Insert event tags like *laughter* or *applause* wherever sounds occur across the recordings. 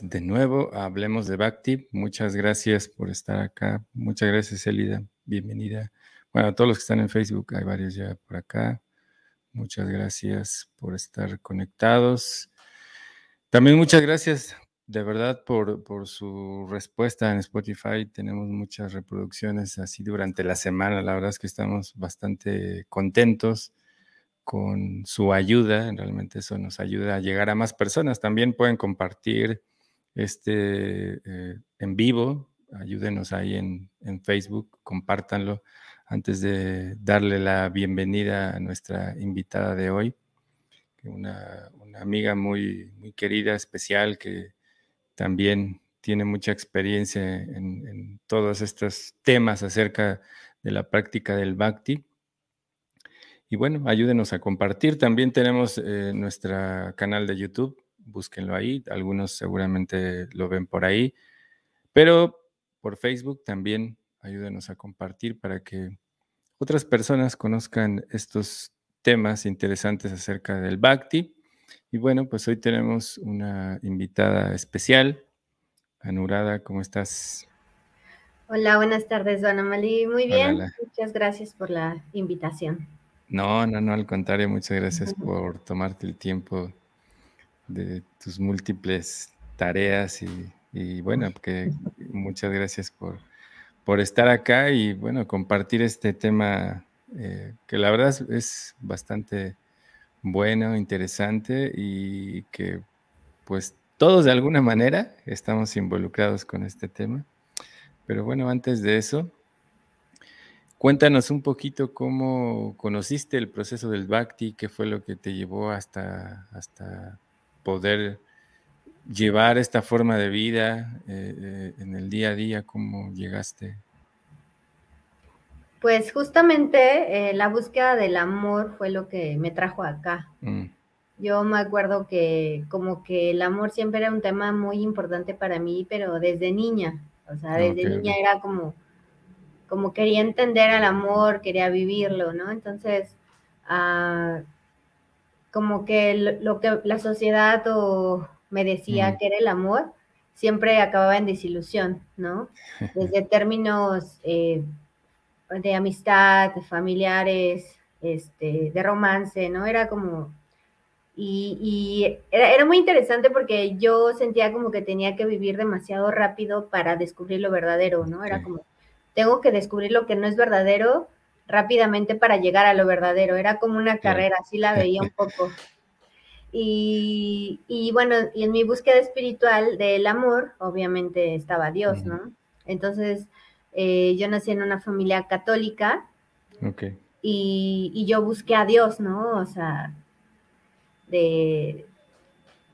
de nuevo Hablemos de Bhakti. Muchas gracias por estar acá. Muchas gracias, Elida. Bienvenida. Bueno, a todos los que están en Facebook, hay varios ya por acá. Muchas gracias por estar conectados. También muchas gracias de verdad por, por su respuesta en Spotify. Tenemos muchas reproducciones así durante la semana. La verdad es que estamos bastante contentos con su ayuda, realmente eso nos ayuda a llegar a más personas. También pueden compartir este eh, en vivo, ayúdenos ahí en, Facebook, compártanlo antes de darle la bienvenida a nuestra invitada de hoy, una, una amiga muy, muy querida, especial, que también tiene mucha experiencia en, en todos estos temas acerca de la práctica del bhakti y bueno, ayúdenos a compartir. También tenemos eh, nuestro canal de YouTube, búsquenlo ahí. Algunos seguramente lo ven por ahí. Pero por Facebook también ayúdenos a compartir para que otras personas conozcan estos temas interesantes acerca del Bhakti. Y bueno, pues hoy tenemos una invitada especial. Anurada, ¿cómo estás? Hola, buenas tardes, Ana Mali. Muy bien, muchas gracias por la invitación. No, no, no, al contrario, muchas gracias por tomarte el tiempo de tus múltiples tareas y, bueno, que *laughs* muchas gracias por, por estar acá y bueno, compartir este tema eh, que la verdad es, bastante bueno, interesante y que pues todos de alguna manera estamos involucrados con este tema. Pero bueno, antes de eso, Cuéntanos un poquito cómo conociste el proceso del Bhakti, qué fue lo que te llevó hasta, hasta poder llevar esta forma de vida eh, eh, en el día a día, cómo llegaste. Pues justamente eh, la búsqueda del amor fue lo que me trajo acá. Mm. Yo me acuerdo que como que el amor siempre era un tema muy importante para mí, pero desde niña, o sea, desde niña era como como quería entender al amor, quería vivirlo, ¿no? Entonces, ah, como que lo, que la sociedad o me decía que era el amor, siempre acababa en desilusión, ¿no? *laughs* Desde términos eh, de amistad, familiares, este, de romance, ¿no? Era como... Y, era, era, muy interesante porque yo sentía como que tenía que vivir demasiado rápido para descubrir lo verdadero, ¿no? Era como, tengo que descubrir lo que no es verdadero rápidamente para llegar a lo verdadero. Era como una carrera, así la veía un poco. *laughs* Y, bueno, y en mi búsqueda espiritual del amor, obviamente estaba Dios, ¿no? Entonces, eh, yo nací en una familia católica. Y, y, yo busqué a Dios, ¿no? O sea, de...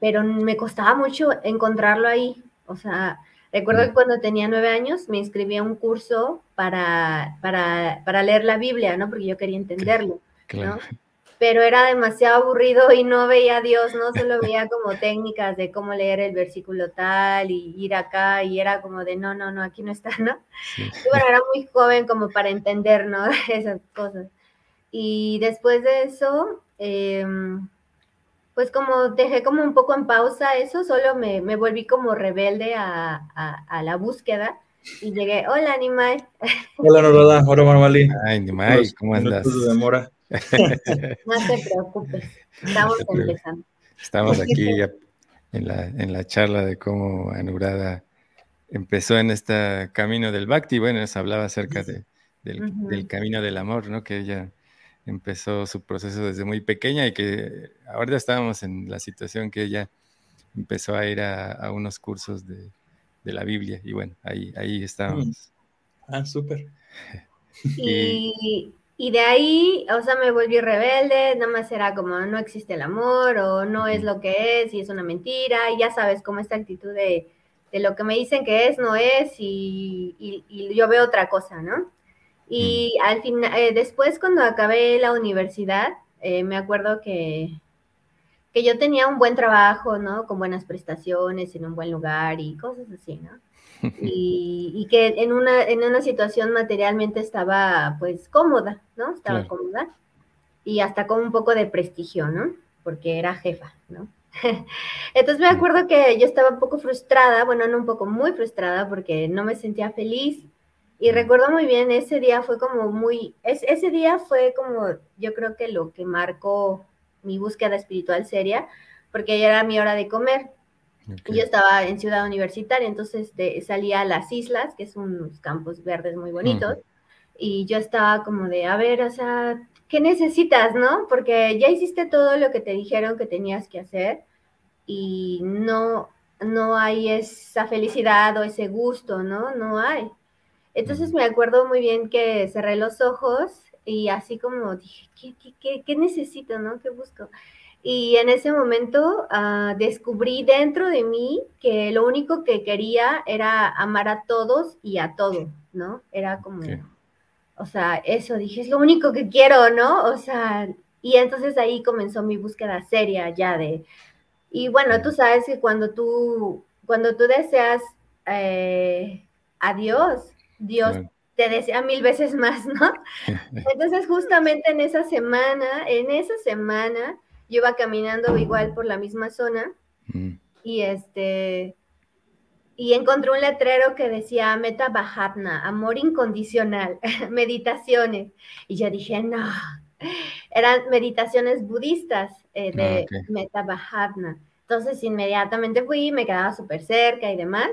Pero me costaba mucho encontrarlo ahí. O sea, Recuerdo que cuando tenía nueve años me inscribí a un curso para, para, leer la Biblia, ¿no? Porque yo quería entenderlo, ¿no? Pero era demasiado aburrido y no veía a Dios, ¿no? Solo veía *laughs* como técnicas de cómo leer el versículo tal y ir acá y era como de no, no, no, aquí no está, ¿no? Y bueno, era muy joven como para entender, ¿no? *laughs* Esas cosas. Y después de eso, eh, pues como dejé como un poco en pausa eso, solo me, volví como rebelde a, la búsqueda y llegué, hola Animal. *laughs* Hola Norada, hola Marmali. Ay, Animal, ¿cómo andas? *laughs* no te preocupes, estamos empezando. Estamos aquí *laughs* en la, en la charla de cómo Anurada empezó en este camino del Bhakti, bueno, nos hablaba acerca de, del, camino del amor, ¿no? Que ella empezó su proceso desde muy pequeña y que ahora estábamos en la situación que ella empezó a ir a, unos cursos de, la Biblia y bueno, ahí, ahí estábamos. Mm. Ah, súper. *laughs* y, y de ahí, o sea, me volví rebelde, nada más era como no existe el amor o no es lo que es y es una mentira y ya sabes, como esta actitud de, lo que me dicen que es, no es y, yo veo otra cosa, ¿no? Y al final, eh, después cuando acabé la universidad, eh, me acuerdo que, que yo tenía un buen trabajo, ¿no? Con buenas prestaciones, en un buen lugar y cosas así, ¿no? *laughs* y, que en una, en una situación materialmente estaba pues cómoda, ¿no? Estaba cómoda y hasta con un poco de prestigio, ¿no? Porque era jefa, ¿no? *laughs* Entonces me acuerdo que yo estaba un poco frustrada, bueno, no un poco muy frustrada porque no me sentía feliz. Y recuerdo muy bien, ese día fue como muy, ese día fue como, yo creo que lo que marcó mi búsqueda espiritual seria, porque ya era mi hora de comer. Yo estaba en Ciudad Universitaria, entonces salía a las islas, que son unos campos verdes muy bonitos, y yo estaba como de, a ver, o sea, ¿qué necesitas, no? Porque ya hiciste todo lo que te dijeron que tenías que hacer y no, no hay esa felicidad o ese gusto, ¿no? No hay. Entonces me acuerdo muy bien que cerré los ojos y así como dije, ¿qué, qué, qué, qué necesito, no? ¿Qué busco? Y en ese momento ah, descubrí dentro de mí que lo único que quería era amar a todos y a todo, ¿no? Era como, o sea, eso, dije, es lo único que quiero, ¿no? O sea, y entonces ahí comenzó mi búsqueda seria ya de, y bueno, tú sabes que cuando tú, cuando tú deseas eh, a Dios, Dios te desea mil veces más, ¿no? *laughs* Entonces justamente en esa semana, en esa semana, yo iba caminando igual por la misma zona mm. y este y encontré un letrero que decía Meta Bahatna, amor incondicional, *laughs* meditaciones. Y yo dije, no, eran meditaciones budistas eh, de ah, Meta Bahatna. Entonces inmediatamente fui, me quedaba súper cerca y demás.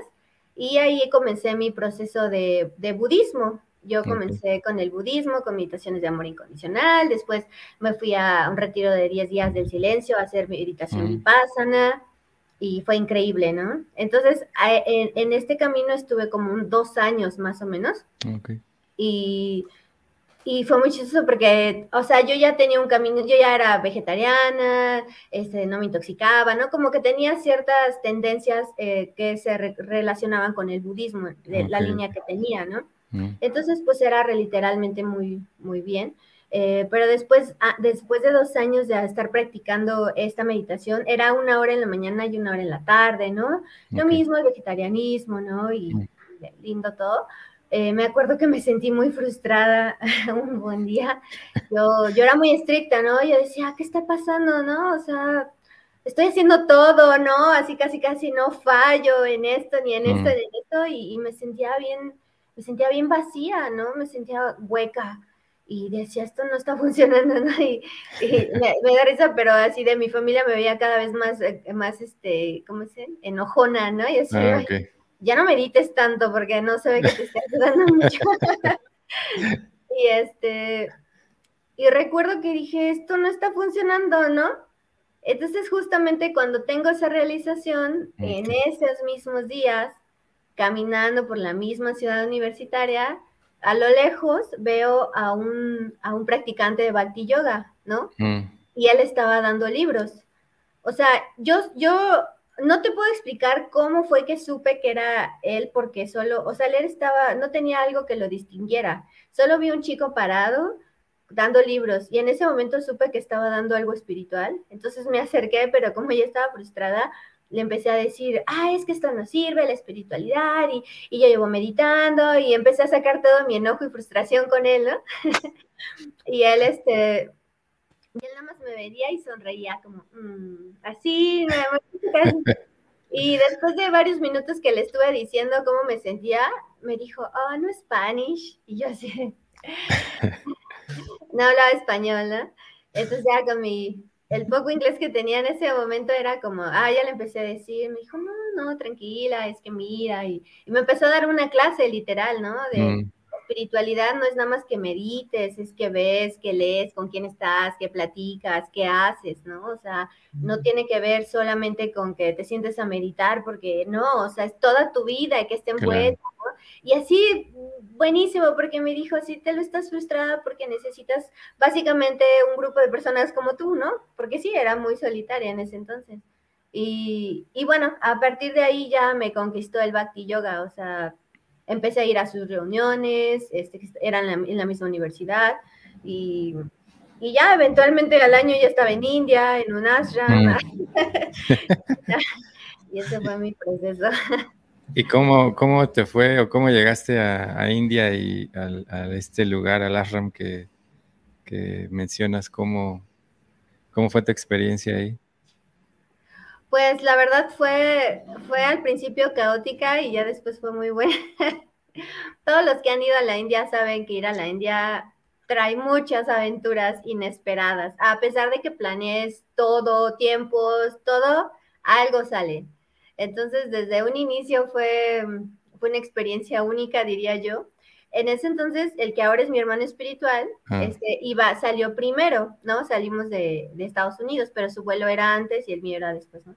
Y ahí comencé mi proceso de, de budismo. Yo comencé con el budismo, con meditaciones de amor incondicional, después me fui a un retiro de 10 días del silencio a hacer meditación vipassana y fue increíble, ¿no? Entonces, en, este camino estuve como dos años más o menos. Y, y, fue muy chistoso porque, o sea, yo ya tenía un camino, yo ya era vegetariana, este, no me intoxicaba, ¿no? Como que tenía ciertas tendencias eh, que se relacionaban con el budismo, de la línea que tenía, ¿no? Entonces, pues era literalmente muy, muy bien. Eh, pero después, ah, después de dos años de estar practicando esta meditación, era una hora en la mañana y una hora en la tarde, ¿no? Lo mismo el vegetarianismo, ¿no? Y lindo todo. Eh, me acuerdo que me sentí muy frustrada *laughs* un buen día. Yo, yo era muy estricta, ¿no? Yo decía, ¿qué está pasando, no? O sea, estoy haciendo todo, ¿no? Así casi casi no fallo en esto, ni en esto, ni en esto, y me sentía bien me sentía bien vacía, ¿no? Me sentía hueca y decía, esto no está *laughs* funcionando, ¿no? Y, me, da risa, pero así de mi familia me veía cada vez más, eh, más este, ¿cómo se? Enojona, ¿no? Y así, ah, ya no medites tanto porque no se ve que te esté ayudando *laughs* mucho. *laughs* y este, y recuerdo que dije, esto no está funcionando, ¿no? Entonces justamente cuando tengo esa realización, en esos mismos días, caminando por la misma ciudad universitaria, a lo lejos veo a un, a un practicante de Bhakti Yoga, ¿no? Mm. Y él estaba dando libros. O sea, yo, yo no te puedo explicar cómo fue que supe que era él, porque solo, o sea, él estaba, no tenía algo que lo distinguiera. Solo vi un chico parado dando libros y en ese momento supe que estaba dando algo espiritual. Entonces me acerqué, pero como ya estaba frustrada, le empecé a decir, ah, es que esto no sirve, la espiritualidad, y, y yo llevo meditando, y empecé a sacar todo mi enojo y frustración con él, ¿no? *laughs* y él, este, y él nada más me veía y sonreía como, mm, así. *laughs* Y después de varios minutos que le estuve diciendo cómo me sentía, me dijo, oh, no Spanish. Y yo así, *laughs* no hablaba español, ¿no? Entonces ya con mi el poco inglés que tenía en ese momento era como, ah, ya le empecé a decir, me dijo, no, no, tranquila, es que mira, y, me empezó a dar una clase literal, ¿no? De mm. Espiritualidad no es nada más que medites, es que ves, que lees, con quién estás, que platicas, qué haces, ¿no? O sea, no tiene que ver solamente con que te sientes a meditar, porque no, o sea, es toda tu vida y que esté envuelta, ¿no? Y así, buenísimo, porque me dijo, si te lo estás frustrada porque necesitas básicamente un grupo de personas como tú, ¿no? Porque sí, era muy solitaria en ese entonces. Y, y bueno, a partir de ahí ya me conquistó el Bhakti Yoga, o sea, empecé a ir a sus reuniones, este, eran en la, misma universidad, y, y, ya eventualmente al año ya estaba en India, en un ashram, mm. *laughs* y ese fue mi proceso. ¿Y cómo, cómo te fue o cómo llegaste a, India y a este lugar, al ashram que, mencionas? ¿Cómo, ¿Cómo fue tu experiencia ahí? Pues la verdad fue, fue al principio caótica y ya después fue muy buena. *laughs* Todos los que han ido a la India saben que ir a la India trae muchas aventuras inesperadas. A pesar de que planees todo, tiempos, todo, algo sale. Entonces, desde un inicio fue, fue una experiencia única, diría yo. En ese entonces, el que ahora es mi hermano espiritual, ah. este, iba, salió primero, ¿no? Salimos de, Estados Unidos, pero su vuelo era antes y el mío era después, ¿no?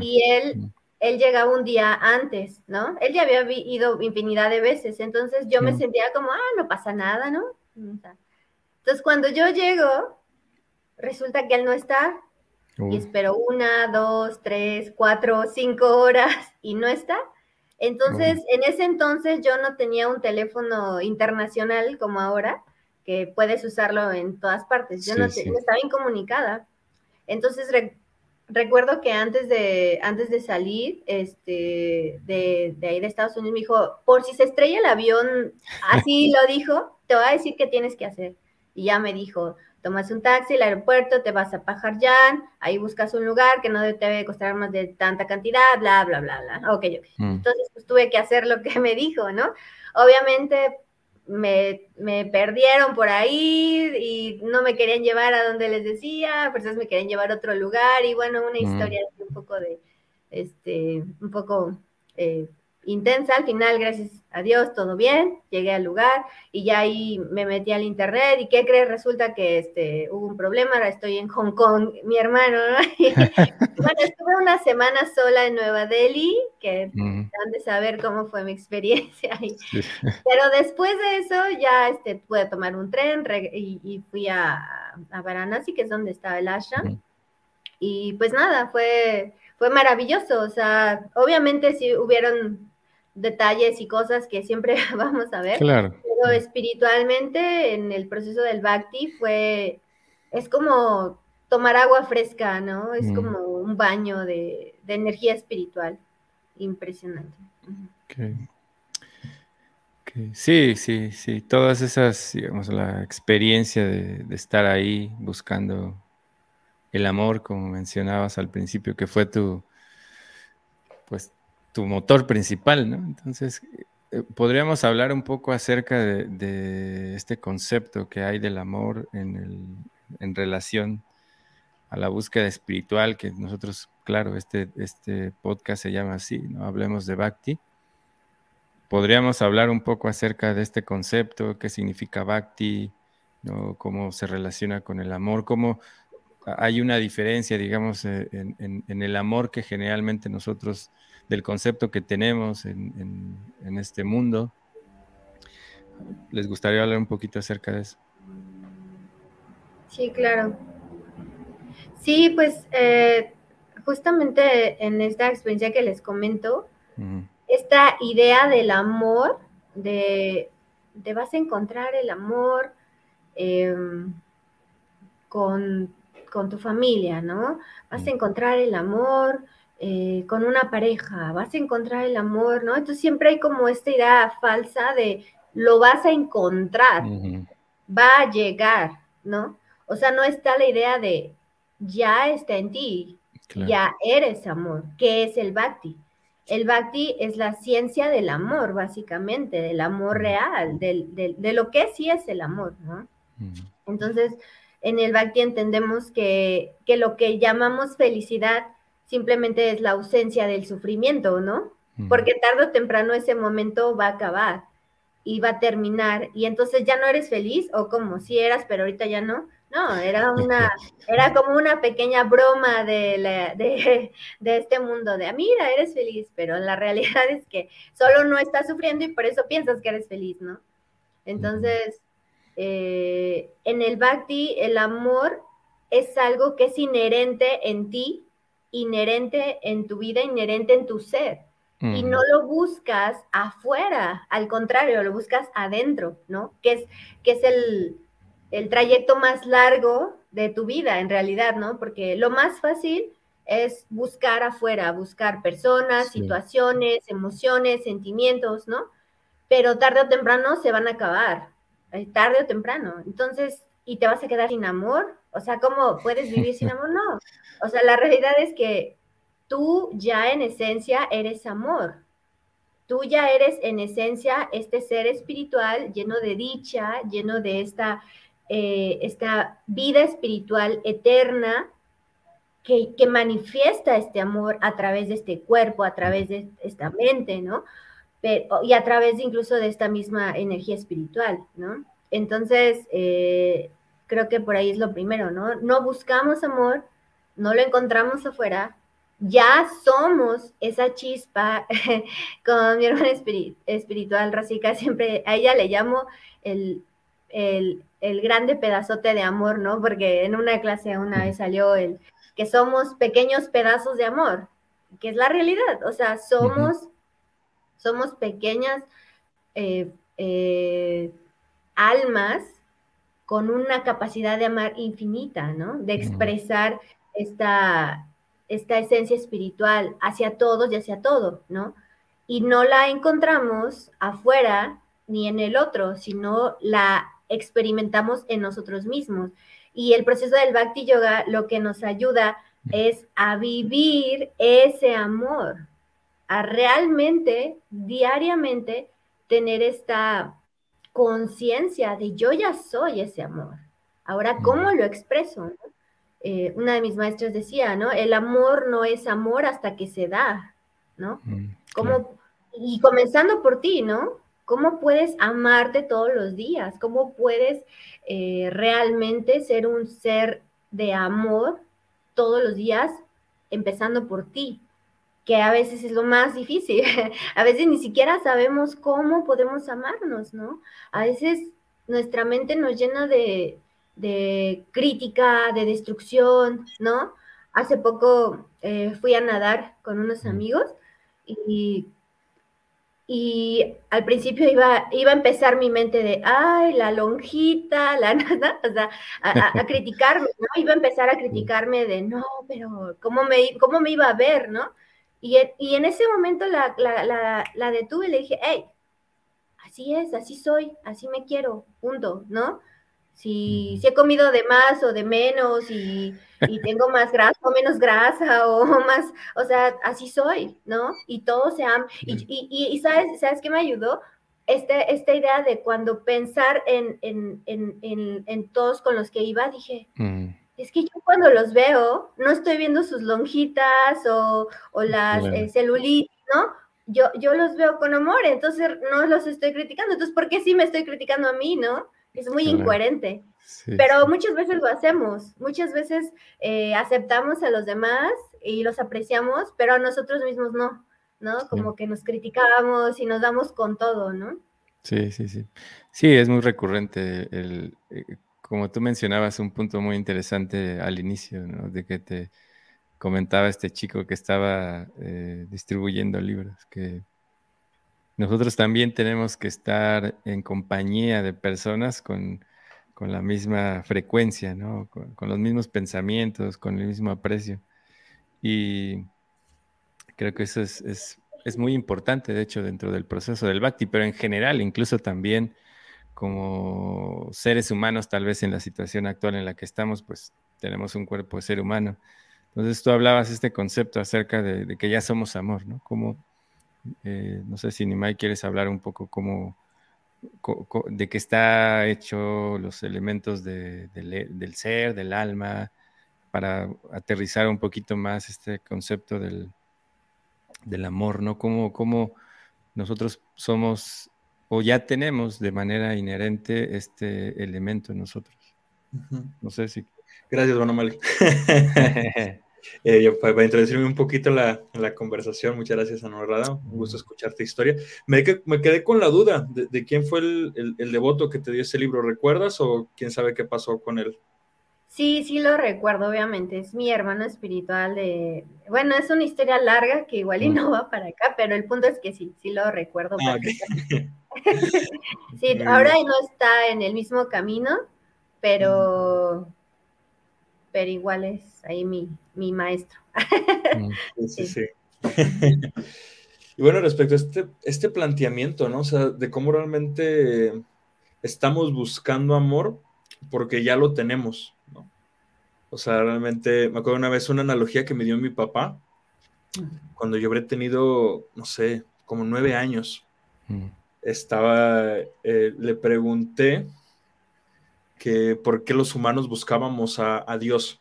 Y él, mm. él llegaba un día antes, ¿no? Él ya había ido infinidad de veces, entonces yo me mm. sentía como, ah, no pasa nada, ¿no? Entonces, cuando yo llego, resulta que él no está, y espero una, dos, tres, cuatro, cinco horas y no está. Entonces, en ese entonces yo no tenía un teléfono internacional como ahora, que puedes usarlo en todas partes. Yo no, estaba incomunicada. Entonces, recuerdo que antes de, antes de salir este, de, de ahí de Estados Unidos, me dijo, por si se estrella el avión, así *laughs* lo dijo, te voy a decir qué tienes que hacer. Y ya me dijo, tomas un taxi al aeropuerto, te vas a Pajaryan, ahí buscas un lugar que no te debe costar más de tanta cantidad, bla, bla, bla, bla. Ok, ok. Mm. Entonces, pues tuve que hacer lo que *laughs* me dijo, ¿no? Obviamente me, me, perdieron por ahí y no me querían llevar a donde les decía, pues me querían llevar a otro lugar y bueno, una mm. historia un poco de, este, un poco... Eh, intensa. Al final, gracias a Dios, todo bien. Llegué al lugar y ya ahí me metí al internet. ¿Y qué crees? Resulta que este, hubo un problema. Ahora estoy en Hong Kong, mi hermano. *laughs* bueno, estuve una semana sola en Nueva Delhi, que mm. han de saber cómo fue mi experiencia ahí. *laughs* Pero después de eso ya este, pude tomar un tren y, fui a, a, Varanasi, que es donde estaba el ashram. Y pues nada, fue fue maravilloso. O sea, obviamente si hubieron detalles y cosas que siempre *laughs* vamos a ver. Claro. Pero espiritualmente en el proceso del Bhakti fue, es como tomar agua fresca, ¿no? Es mm. como un baño de, energía espiritual. Impresionante. Sí, sí, sí. Todas esas, digamos, la experiencia de, de estar ahí buscando el amor, como mencionabas al principio, que fue tu, pues, tu motor principal, ¿no? Entonces, eh, podríamos hablar un poco acerca de, este concepto que hay del amor en, el, en, relación a la búsqueda espiritual, que nosotros, claro, este, este podcast se llama así, ¿no? Hablemos de Bhakti. Podríamos hablar un poco acerca de este concepto, qué significa Bhakti, ¿no? cómo se relaciona con el amor, cómo hay una diferencia, digamos, eh, en, el amor que generalmente nosotros, del concepto que tenemos en, este mundo. ¿Les gustaría hablar un poquito acerca de eso? Sí, claro. Sí, pues eh, justamente en esta experiencia que les comento, esta idea del amor, de, de, vas a encontrar el amor em, con con tu familia, ¿no? Vas a encontrar el amor eh, con una pareja, vas a encontrar el amor, ¿no? Entonces siempre hay como esta idea falsa de lo vas a encontrar, va a llegar, ¿no? O sea, no está la idea de ya está en ti, ya eres amor, ¿qué es el bhakti? El bhakti es la ciencia del amor, básicamente, del amor real, del, de lo que sí es el amor, ¿no? Entonces, en el Bhakti entendemos que, que lo que llamamos felicidad simplemente es la ausencia del sufrimiento, ¿no? Porque tarde o temprano ese momento va a acabar y va a terminar y entonces ya no eres feliz o como si eras, pero ahorita ya no. No, era una, *laughs* era como una pequeña broma de, de, de, este mundo de, ah, mira, eres feliz, pero la realidad es que solo no estás sufriendo y por eso piensas que eres feliz, ¿no? Entonces, eh, en el bhakti, el amor es algo que es inherente en ti, inherente en tu vida, inherente en tu ser. Y no lo buscas afuera, al contrario, lo buscas adentro, ¿no? Que es, que es el, el trayecto más largo de tu vida, en realidad, ¿no? Porque lo más fácil es buscar afuera, buscar personas, situaciones, emociones, sentimientos, ¿no? Pero tarde o temprano se van a acabar, eh, tarde o temprano. Entonces, ¿y te vas a quedar sin amor? O sea, ¿cómo puedes vivir sin amor? No. O sea, la realidad es que tú ya en esencia eres amor. Tú ya eres en esencia este ser espiritual lleno de dicha, lleno de esta, eh, esta vida espiritual eterna que, que, manifiesta este amor a través de este cuerpo, a través de esta mente, ¿no? Pero, y a través incluso de esta misma energía espiritual, ¿no? Entonces, eh, creo que por ahí es lo primero, ¿no? No buscamos amor, no lo encontramos afuera, ya somos esa chispa, *laughs* con mi hermana espiritual, Rasica, siempre a ella le llamo el, el, el, grande pedazote de amor, ¿no? Porque en una clase una vez salió el que somos pequeños pedazos de amor, que es la realidad, o sea, somos, somos pequeñas eh, eh, almas con una capacidad de amar infinita, ¿no? De expresar esta esta esencia espiritual hacia todos y hacia todo, ¿no? Y no la encontramos afuera ni en el otro, sino la experimentamos en nosotros mismos. Y el proceso del Bhakti Yoga lo que nos ayuda es a vivir ese amor, a realmente, diariamente, tener esta conciencia de yo ya soy ese amor. Ahora, ¿cómo lo expreso? Eh, una de mis maestras decía, ¿no? El amor no es amor hasta que se da, ¿no? Mm, y comenzando por ti, ¿no? ¿Cómo puedes amarte todos los días? ¿Cómo puedes eh, realmente ser un ser de amor todos los días, empezando por ti? Que a veces es lo más difícil. *laughs* a veces ni siquiera sabemos cómo podemos amarnos, ¿no? A veces nuestra mente nos llena de, de crítica, de destrucción, ¿no? Hace poco eh, fui a nadar con unos amigos y, y al principio iba, iba a empezar mi mente de, ay, la lonjita, la *laughs* nada, o sea, a, criticarme, ¿no? Iba a empezar a *laughs* criticarme de, no, pero ¿cómo me, cómo me iba a ver, ¿no? Y, y en ese momento la, la, la, la detuve y le dije, hey, así es, así soy, así me quiero, punto, ¿no? Si, si he comido de más o de menos y, tengo más grasa o menos grasa o *laughs* más, o sea, así soy, ¿no? Y todo se ama. Y, y, ¿sabes, ¿sabes qué me ayudó? Este, esta idea de cuando pensar en, en, en, en todos con los que iba, dije, mm. es que yo cuando los veo, no estoy viendo sus lonjitas o, o las eh, celulitis, ¿no? Yo, yo los veo con amor, entonces no los estoy criticando. Entonces, ¿por qué sí me estoy criticando a mí, no? Es muy incoherente. pero muchas veces lo hacemos, muchas veces eh, aceptamos a los demás y los apreciamos, pero a nosotros mismos no, ¿no? Como que nos criticamos y nos damos con todo, ¿no? Sí, sí, sí. Sí, es muy recurrente. El, eh, como tú mencionabas, un punto muy interesante al inicio, ¿no? De que te comentaba este chico que estaba eh, distribuyendo libros, que nosotros también tenemos que estar en compañía de personas con, la misma frecuencia, ¿no? Con, los mismos pensamientos, con el mismo aprecio. Y creo que eso es, muy importante, de hecho, dentro del proceso del Bhakti, pero en general, incluso también como seres humanos, tal vez en la situación actual en la que estamos, pues tenemos un cuerpo de ser humano. Entonces tú hablabas este concepto acerca de, de que ya somos amor, ¿no? Como eh, no sé si Nimai quieres hablar un poco cómo, de qué está hecho los elementos del ser, del alma, para aterrizar un poquito más este concepto del, del amor, ¿no? Cómo, cómo nosotros somos o ya tenemos de manera inherente este elemento en nosotros. No sé si. Gracias, Bueno Mali. *laughs* *laughs* eh, para, introducirme un poquito la, la conversación, muchas gracias, Anorrada. Un gusto escucharte historia. Me, me quedé con la duda de, quién fue el, el, devoto que te dio ese libro. ¿Recuerdas o quién sabe qué pasó con él? Sí, sí lo recuerdo, obviamente. Es mi hermano espiritual de... Bueno, es una historia larga que igual y no va para acá, pero el punto es que sí, sí lo recuerdo. Ah, *laughs* *laughs* sí, ahora no está en el mismo camino, pero, pero igual es ahí mi, mi maestro. *laughs* sí, sí. *laughs* y bueno, respecto a este, este planteamiento, ¿no? O sea, de cómo realmente estamos buscando amor porque ya lo tenemos, ¿no? O sea, realmente, me acuerdo una vez una analogía que me dio mi papá, cuando yo habré tenido, no sé, como nueve años. Estaba, eh, le pregunté, que por qué los humanos buscábamos a, Dios.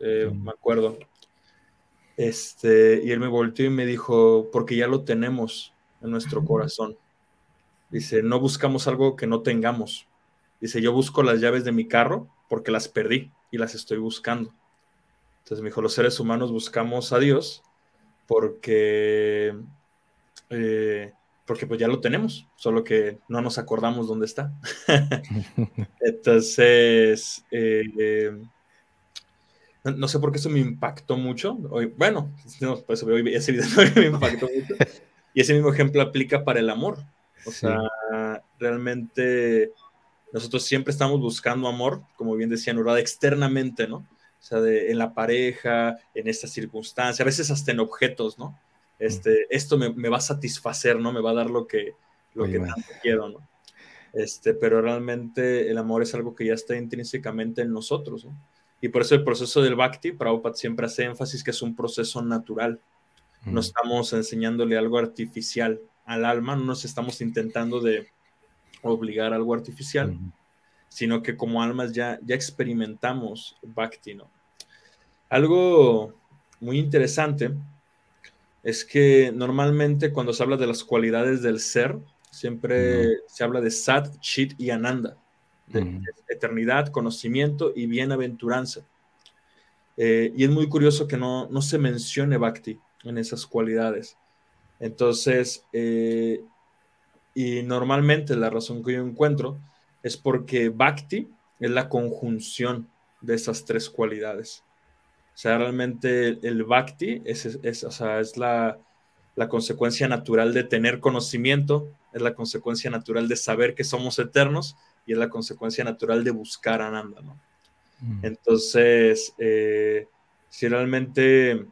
Eh, me acuerdo. Este, y él me volteó y me dijo, porque ya lo tenemos en nuestro corazón. Dice, no buscamos algo que no tengamos. Dice, yo busco las llaves de mi carro porque las perdí y las estoy buscando. Entonces me dijo, los seres humanos buscamos a Dios porque eh, porque pues ya lo tenemos, solo que no nos acordamos dónde está. *laughs* Entonces, eh, no, sé por qué eso me impactó mucho. Hoy, bueno, pues, ese video *laughs* me impactó mucho. Y ese mismo ejemplo aplica para el amor. O sea, realmente nosotros siempre estamos buscando amor, como bien decía Nurada, externamente, ¿no? O sea, en la pareja, en esta circunstancia, a veces hasta en objetos, ¿no? Este, esto me, va a satisfacer, ¿no? Me va a dar lo que, lo que tanto quiero, ¿no? Este, pero realmente el amor es algo que ya está intrínsecamente en nosotros, ¿no? Y por eso el proceso del Bhakti, Prabhupada siempre hace énfasis que es un proceso natural. No estamos enseñándole algo artificial al alma, no nos estamos intentando de obligar algo artificial, sino que como almas ya, ya experimentamos Bhakti, ¿no? Algo muy interesante es que normalmente cuando se habla de las cualidades del ser, siempre se habla de Sat, Chit y Ananda, de eternidad, conocimiento y bienaventuranza. Eh, y es muy curioso que no, se mencione Bhakti en esas cualidades. Entonces, eh, y normalmente la razón que yo encuentro es porque Bhakti es la conjunción de esas tres cualidades. O sea, realmente el bhakti es, es, la, consecuencia natural de tener conocimiento, es la consecuencia natural de saber que somos eternos y es la consecuencia natural de buscar a Ananda, ¿no? Mm. Entonces, eh, si realmente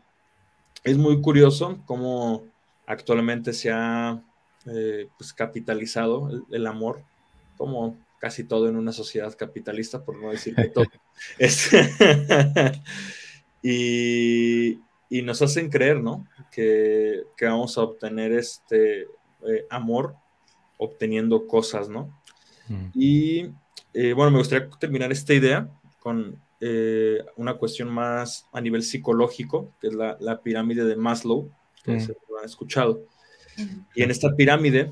es muy curioso cómo actualmente se ha eh, pues, capitalizado el, amor, como casi todo en una sociedad capitalista, por no decir que todo. *laughs* *laughs* y, nos hacen creer, ¿no? Que, vamos a obtener este eh, amor obteniendo cosas, ¿no? Mm. Y eh, bueno, me gustaría terminar esta idea con eh, una cuestión más a nivel psicológico, que es la, pirámide de Maslow, que mm. se lo han escuchado. Y en esta pirámide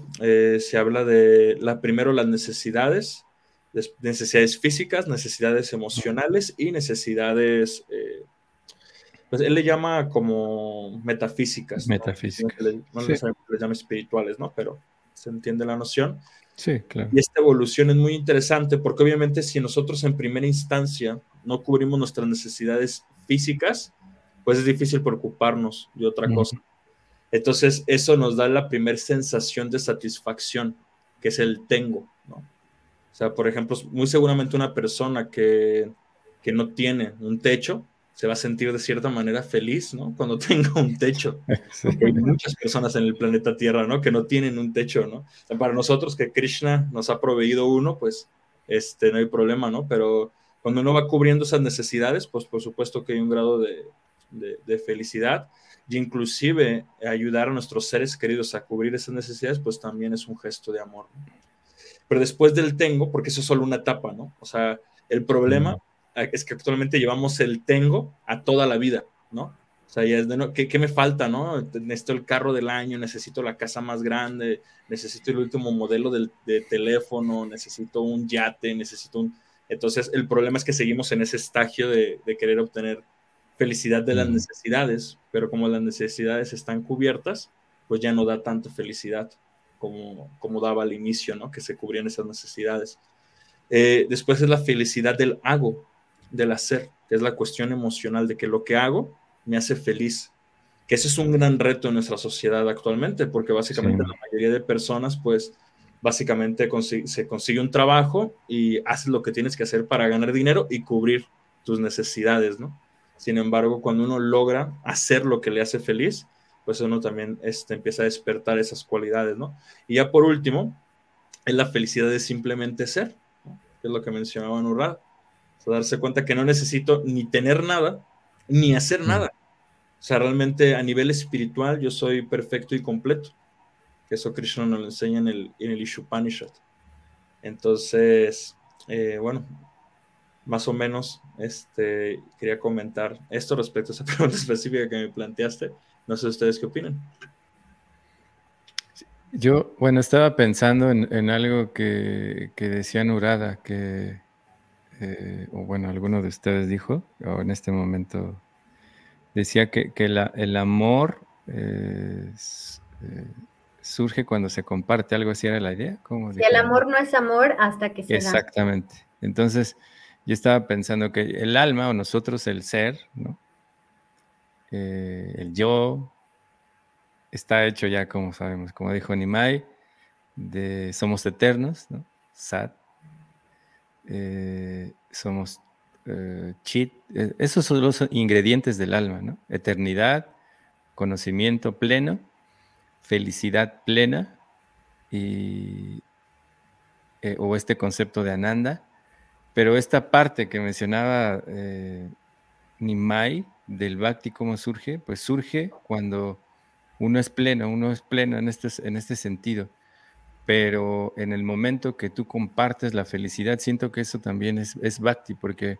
se habla de la primero las necesidades, necesidades físicas, necesidades emocionales y necesidades pues él le llama como metafísicas. Metafísicas. No, le, llama espirituales, ¿no? Pero se entiende la noción. Sí, claro. Y esta evolución es muy interesante porque obviamente si nosotros en primera instancia no cubrimos nuestras necesidades físicas, pues es difícil preocuparnos de otra cosa. Entonces eso nos da la primera sensación de satisfacción, que es el tengo, ¿no? O sea, por ejemplo, muy seguramente una persona que, que no tiene un techo, se va a sentir de cierta manera feliz, ¿no? Cuando *laughs* tenga un techo. hay muchas personas en el planeta Tierra, ¿no? Que no tienen un techo, ¿no? para nosotros que Krishna nos ha proveído uno, pues, este, no hay problema, ¿no? Pero cuando uno va cubriendo esas necesidades, pues por supuesto que hay un grado de, de, felicidad y inclusive ayudar a nuestros seres queridos a cubrir esas necesidades, pues también es un gesto de amor. Pero después del tengo, porque eso es solo una etapa, ¿no? O sea, el problema es que actualmente llevamos el tengo a toda la vida, ¿no? O sea, ya es de, no, ¿qué, ¿qué, me falta, no? Necesito el carro del año, necesito la casa más grande, necesito el último modelo del, de teléfono, necesito un yate, necesito un... Entonces, el problema es que seguimos en ese estagio de, de querer obtener felicidad de las necesidades, pero como las necesidades están cubiertas, pues ya no da tanta felicidad como, como daba al inicio, ¿no? Que se cubrían esas necesidades. Eh, después es la felicidad del hago, del hacer, que es la cuestión emocional de que lo que hago me hace feliz. Que ese es un gran reto en nuestra sociedad actualmente, porque básicamente la mayoría de personas, pues, básicamente se consigue un trabajo y haces lo que tienes que hacer para ganar dinero y cubrir tus necesidades, ¿no? Sin embargo, cuando uno logra hacer lo que le hace feliz, pues uno también este, empieza a despertar esas cualidades, ¿no? Y ya por último, es la felicidad de simplemente ser, que es lo que mencionaba Nurrad. O darse cuenta que no necesito ni tener nada ni hacer nada. O sea, realmente a nivel espiritual yo soy perfecto y completo. Eso Krishna nos lo enseña en el, en el Ishupanishad. Entonces, eh, bueno, más o menos este, quería comentar esto respecto a esa *laughs* pregunta específica que me planteaste. No sé ustedes qué opinan. Yo, bueno, estaba pensando en, algo que, que, decía Nurada, que, eh, o bueno, alguno de ustedes dijo, o en este momento decía que, el amor eh, eh, surge cuando se comparte, algo así era la idea. ¿Cómo el amor no es amor hasta que se Exactamente. Entonces, yo estaba pensando que el alma o nosotros, el ser, ¿no? el yo, está hecho ya, como sabemos, como dijo Nimai, de somos eternos, ¿no? Sat, eh, somos eh, chit, eh, esos son los ingredientes del alma, ¿no? Eternidad, conocimiento pleno, felicidad plena y, o este concepto de Ananda, pero esta parte que mencionaba Nimai del Bhakti, ¿cómo surge? Pues surge cuando uno es pleno, uno es pleno en este, en este sentido pero en el momento que tú compartes la felicidad, siento que eso también es, bhakti, porque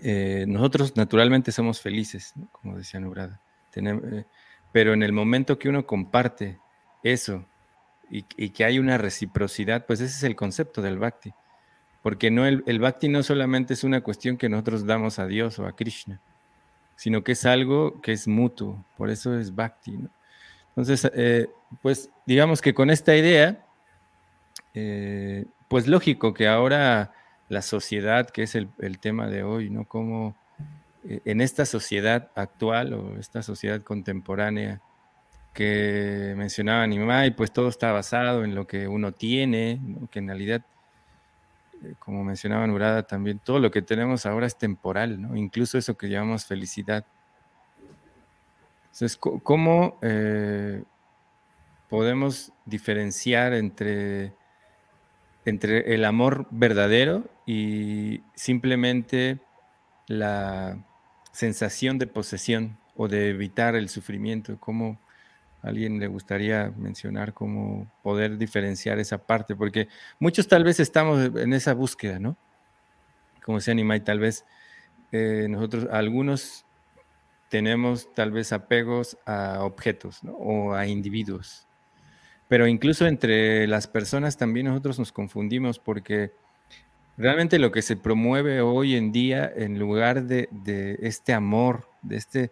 eh, nosotros naturalmente somos felices, como decía Nubrada, eh, pero en el momento que uno comparte eso y, que hay una reciprocidad, pues ese es el concepto del bhakti, porque no el, el bhakti no solamente es una cuestión que nosotros damos a Dios o a Krishna, sino que es algo que es mutuo, por eso es bhakti. ¿no? Entonces, eh, pues digamos que con esta idea, eh, pues lógico que ahora la sociedad, que es el, tema de hoy, ¿no? Como eh, en esta sociedad actual o esta sociedad contemporánea que mencionaba Nimai, pues todo está basado en lo que uno tiene, que en realidad, como mencionaba Nurada también, todo lo que tenemos ahora es temporal, ¿no? Incluso eso que llamamos felicidad entonces, ¿cómo eh, podemos diferenciar entre, entre el amor verdadero y simplemente la sensación de posesión o de evitar el sufrimiento? ¿Cómo a alguien le gustaría mencionar cómo poder diferenciar esa parte? Porque muchos tal vez estamos en esa búsqueda, ¿no? Como se anima y tal vez eh, nosotros, algunos tenemos tal vez apegos a objetos o a individuos. Pero incluso entre las personas también nosotros nos confundimos porque realmente lo que se promueve hoy en día en lugar de, este amor, de este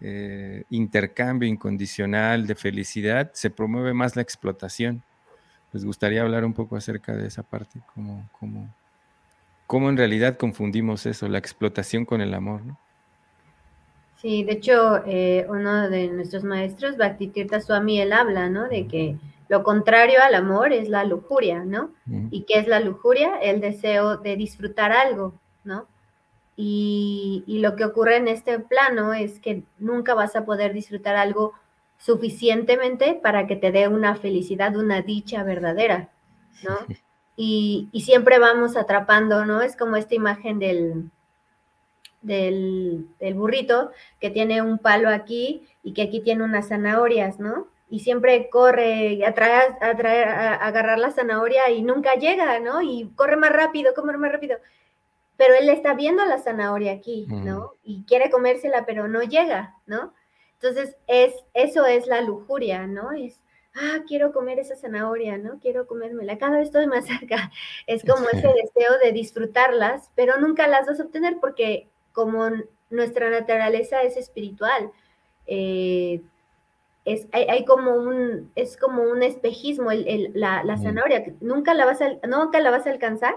eh, intercambio incondicional de felicidad, se promueve más la explotación. Les gustaría hablar un poco acerca de esa parte, cómo, cómo, cómo en realidad confundimos eso, la explotación con el amor. ¿no? Sí, de hecho, eh, uno de nuestros maestros, Bhaktitirtha Swami, él habla, ¿no? De que lo contrario al amor es la lujuria, ¿no? ¿Y qué es la lujuria? El deseo de disfrutar algo, ¿no? Y, y, lo que ocurre en este plano es que nunca vas a poder disfrutar algo suficientemente para que te dé una felicidad, una dicha verdadera, ¿no? Y, y siempre vamos atrapando, ¿no? Es como esta imagen del, del, burrito que tiene un palo aquí y que aquí tiene unas zanahorias, ¿no? y siempre corre a, traer, a, traer, a agarrar la zanahoria y nunca llega, ¿no? Y corre más rápido, corre más rápido. Pero él está viendo la zanahoria aquí, ¿no? Y quiere comérsela, pero no llega, ¿no? Entonces, es, eso es la lujuria, ¿no? Es, ah, quiero comer esa zanahoria, ¿no? Quiero comérmela, cada vez estoy más *laughs* cerca. Es como ese deseo de disfrutarlas, pero nunca las vas a obtener porque como nuestra naturaleza es espiritual, eh, es, hay, como un, es como un espejismo la, la, zanahoria, nunca la, vas a, nunca la vas a alcanzar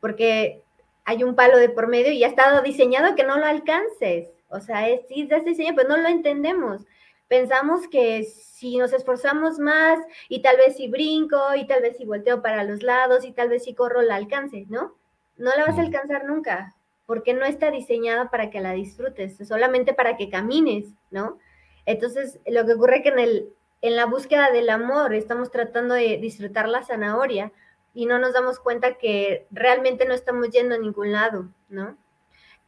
porque hay un palo de por medio y ha estado diseñado que no lo alcances. O sea, es, sí, está diseñado, pero no lo entendemos. Pensamos que si nos esforzamos más y tal vez si brinco y tal vez si volteo para los lados y tal vez si corro la alcance, ¿no? No la vas a alcanzar nunca porque no está diseñada para que la disfrutes, solamente para que camines, ¿no? Entonces, lo que ocurre es que en, el, en la búsqueda del amor estamos tratando de disfrutar la zanahoria y no nos damos cuenta que realmente no estamos yendo a ningún lado, ¿no?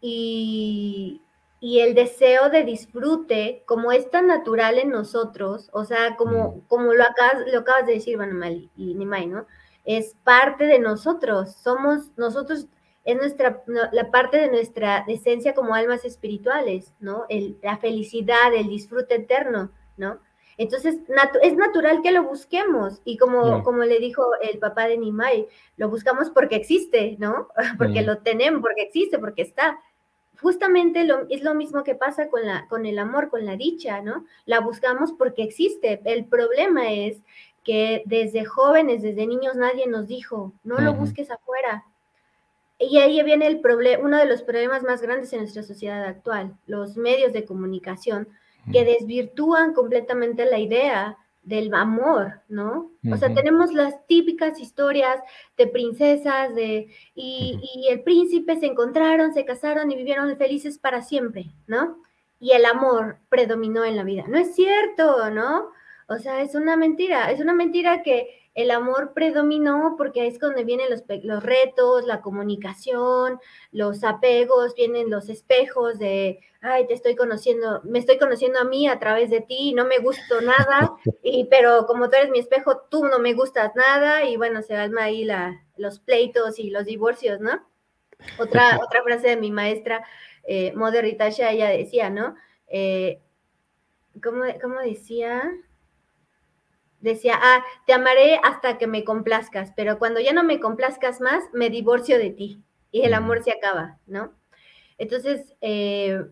Y, el deseo de disfrute, como es tan natural en nosotros, o sea, como, como lo, acabas, lo acabas de decir, Manuel y Nimai, ¿no? Es parte de nosotros, somos nosotros, es nuestra, la parte de nuestra esencia como almas espirituales, ¿no? El, la felicidad, el disfrute eterno, ¿no? Entonces, es natural que lo busquemos y como, como le dijo el papá de Nimai, lo buscamos porque existe, ¿no? *laughs* Porque lo tenemos, porque existe, porque está. Justamente lo, es lo mismo que pasa con, la, con el amor, con la dicha, ¿no? La buscamos porque existe. El problema es que desde jóvenes, desde niños, nadie nos dijo, no lo busques afuera. Y ahí viene el problema, uno de los problemas más grandes en nuestra sociedad actual, los medios de comunicación que desvirtúan completamente la idea del amor, ¿no? O sea, tenemos las típicas historias de princesas de y, y, el príncipe se encontraron, se casaron y vivieron felices para siempre, ¿no? Y el amor predominó en la vida. No es cierto, ¿no? O sea, es una mentira, es una mentira que el amor predominó porque es donde vienen los, los retos, la comunicación, los apegos, vienen los espejos de, ay, te estoy conociendo, me estoy conociendo a mí a través de ti, no me gustó nada, *laughs* y, pero como tú eres mi espejo, tú no me gustas nada, y bueno, se alma ahí la, los pleitos y los divorcios, ¿no? Otra, otra frase de mi maestra, eh, Mother Ritasha, ella decía, ¿no? Eh, ¿cómo, ¿Cómo decía? Decía, ah, te amaré hasta que me complazcas, pero cuando ya no me complazcas más, me divorcio de ti y el amor se acaba, ¿no? Entonces, eh,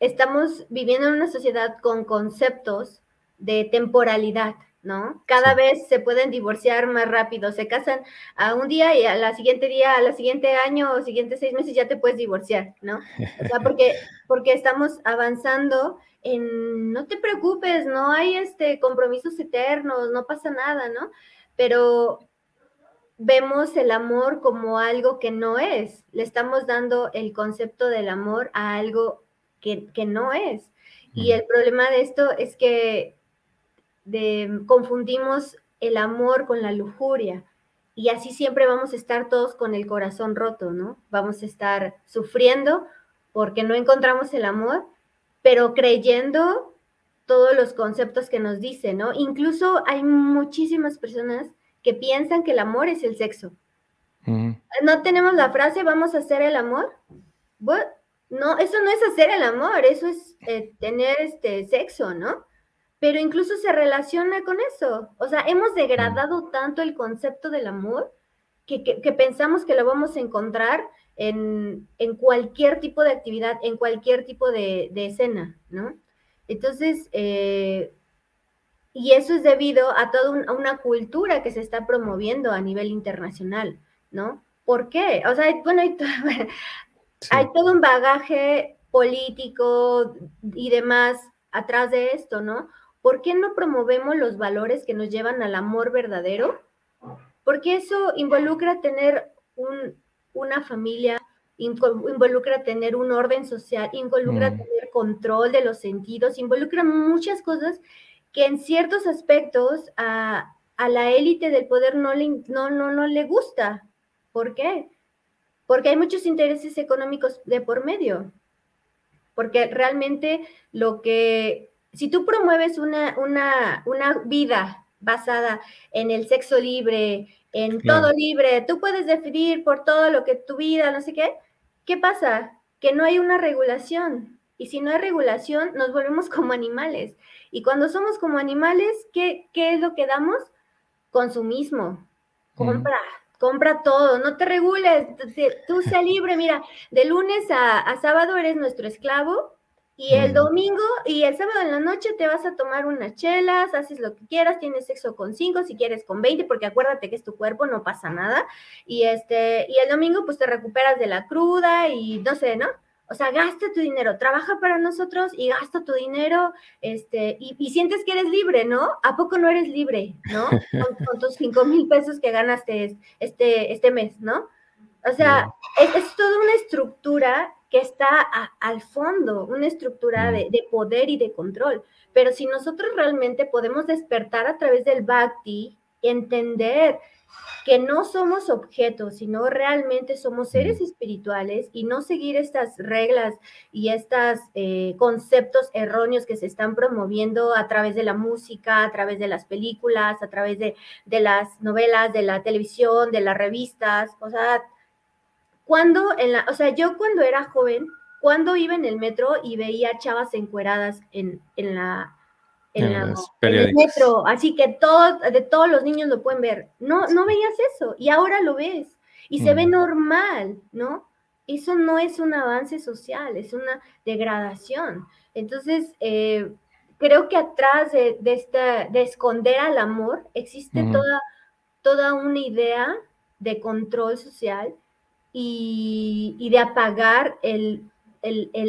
estamos viviendo en una sociedad con conceptos de temporalidad, ¿no? Cada vez se pueden divorciar más rápido, se casan a un día y a la siguiente día, a la siguiente año o siguientes seis meses ya te puedes divorciar, ¿no? O sea, porque, *laughs* porque estamos avanzando no te preocupes, no hay este compromisos eternos, no pasa nada, ¿no? Pero vemos el amor como algo que no es, le estamos dando el concepto del amor a algo que, no es. Y el problema de esto es que confundimos el amor con la lujuria. Y así siempre vamos a estar todos con el corazón roto, ¿no? Vamos a estar sufriendo porque no encontramos el amor pero creyendo todos los conceptos que nos dice, ¿no? Incluso hay muchísimas personas que piensan que el amor es el sexo. No tenemos la frase, vamos a hacer el amor. No, eso no es hacer el amor, eso es eh, tener este sexo, ¿no? Pero incluso se relaciona con eso. O sea, hemos degradado tanto el concepto del amor que, que pensamos que lo vamos a encontrar en, cualquier tipo de actividad, en cualquier tipo de, escena, ¿no? Entonces, eh, y eso es debido a toda una cultura que se está promoviendo a nivel internacional, ¿no? ¿Por qué? O sea, bueno, hay, *laughs* hay todo un bagaje político y demás atrás de esto, ¿no? ¿Por qué no promovemos los valores que nos llevan al amor verdadero? Porque eso involucra tener un, una familia, involucra tener un orden social, involucra mm. tener control de los sentidos, involucra muchas cosas que en ciertos aspectos a, la élite del poder no le, no, no, no le gusta. ¿Por qué? Porque hay muchos intereses económicos de por medio. Porque realmente lo que si tú promueves una, una, una vida basada en el sexo libre, en todo libre, tú puedes decidir por todo lo que tu vida, no sé qué, ¿qué pasa? Que no hay una regulación. Y si no hay regulación, nos volvemos como animales. Y cuando somos como animales, ¿qué, qué es lo que damos? Consumismo. Compra, compra todo, no te regules, tú sé libre, mira, de lunes a, a sábado eres nuestro esclavo y el domingo y el sábado en la noche te vas a tomar unas chelas, haces lo que quieras, tienes sexo con cinco, si quieres con 20, porque acuérdate que es tu cuerpo, no pasa nada. Y este, y el domingo pues te recuperas de la cruda y no sé, ¿no? O sea, gasta tu dinero, trabaja para nosotros y gasta tu dinero, este, y, sientes que eres libre, ¿no? ¿A poco no eres libre, ¿no? *laughs* Con, tus cinco mil pesos que ganaste este, este mes, ¿no? O sea, es, es, toda una estructura que está al fondo, una estructura de, poder y de control. Pero si nosotros realmente podemos despertar a través del bhakti, entender que no somos objetos, sino realmente somos seres espirituales y no seguir estas reglas y estos eh, conceptos erróneos que se están promoviendo a través de la música, a través de las películas, a través de, de las novelas, de la televisión, de las revistas, o sea, cuando en la, o sea, yo cuando era joven, cuando iba en el metro y veía chavas encueradas en, en la en, el metro, así que todos, de todos los niños lo pueden ver. No, no veías eso y ahora lo ves y se ve normal, ¿no? Eso no es un avance social, es una degradación. Entonces, eh, creo que atrás de, de, esta, de esconder al amor existe toda, toda una idea de control social y, de apagar el,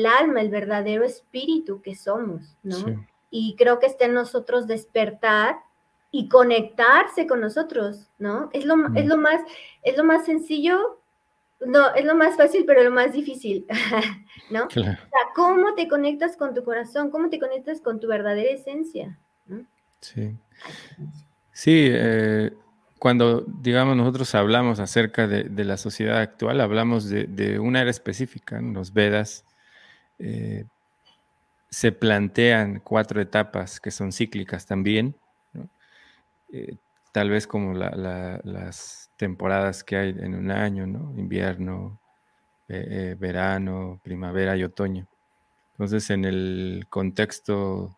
alma, el verdadero espíritu que somos, ¿no? Y creo que está en nosotros despertar y conectarse con nosotros, ¿no? Es lo, es lo, más, es lo más sencillo, no, es lo más fácil, pero lo más difícil, *laughs* ¿no? O sea, ¿cómo te conectas con tu corazón? ¿Cómo te conectas con tu verdadera esencia? Sí. Sí, eh, cuando, digamos, nosotros hablamos acerca de, la sociedad actual, hablamos de, una era específica, los Vedas, eh, se plantean cuatro etapas que son cíclicas también, eh, tal vez como las temporadas que hay en un año, ¿no? invierno, eh, verano, primavera y otoño. Entonces, en el contexto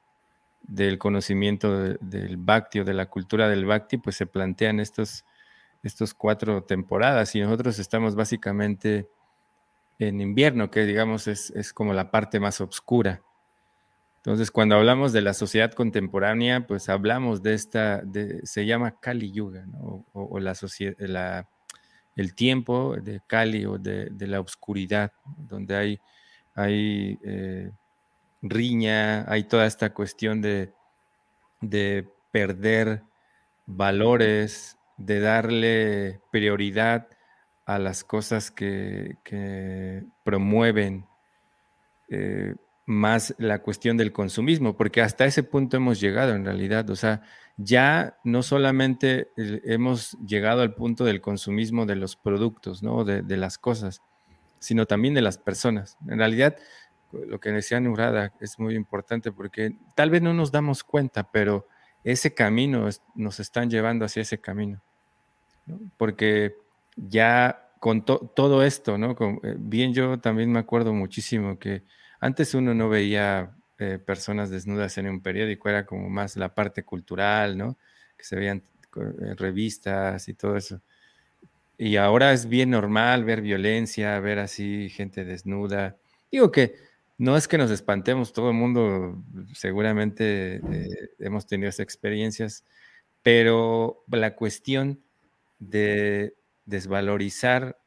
del conocimiento del Bhakti o de la cultura del Bhakti, pues se plantean estos, estos cuatro temporadas y nosotros estamos básicamente en invierno, que digamos es, como la parte más oscura. Entonces, cuando hablamos de la sociedad contemporánea, pues hablamos de esta, se llama Kali Yuga, o, el tiempo de Kali o de, la oscuridad, donde hay, hay eh, riña, hay toda esta cuestión de, de perder valores, de darle prioridad a las cosas que, promueven eh, más la cuestión del consumismo, porque hasta ese punto hemos llegado en realidad, o sea, ya no solamente hemos llegado al punto del consumismo de los productos, ¿no? De, de las cosas, sino también de las personas. En realidad, lo que decía Nurada es muy importante porque tal vez no nos damos cuenta, pero ese camino nos están llevando hacia ese camino. Porque ya con todo esto, ¿no? Eh, bien yo también me acuerdo muchísimo que antes uno no veía eh, personas desnudas en un periódico, era como más la parte cultural, ¿no? Que se veían eh, revistas y todo eso. Y ahora es bien normal ver violencia, ver así gente desnuda. Digo que no es que nos espantemos, todo el mundo seguramente eh, hemos tenido esas experiencias, pero la cuestión de desvalorizar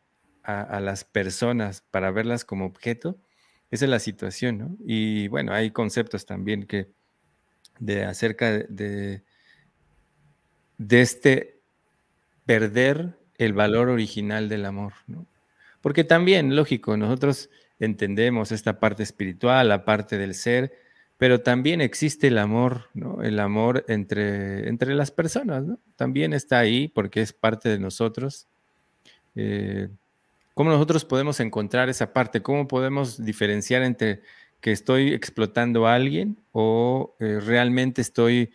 a, las personas para verlas como objeto, esa es la situación, ¿no? Y bueno, hay conceptos también que de acerca de, de este perder el valor original del amor, ¿no? Porque también, lógico, nosotros entendemos esta parte espiritual, la parte del ser, pero también existe el amor, ¿no? El amor entre, entre las personas. También está ahí porque es parte de nosotros. Eh, ¿Cómo nosotros podemos encontrar esa parte? ¿Cómo podemos diferenciar entre que estoy explotando a alguien o eh, realmente estoy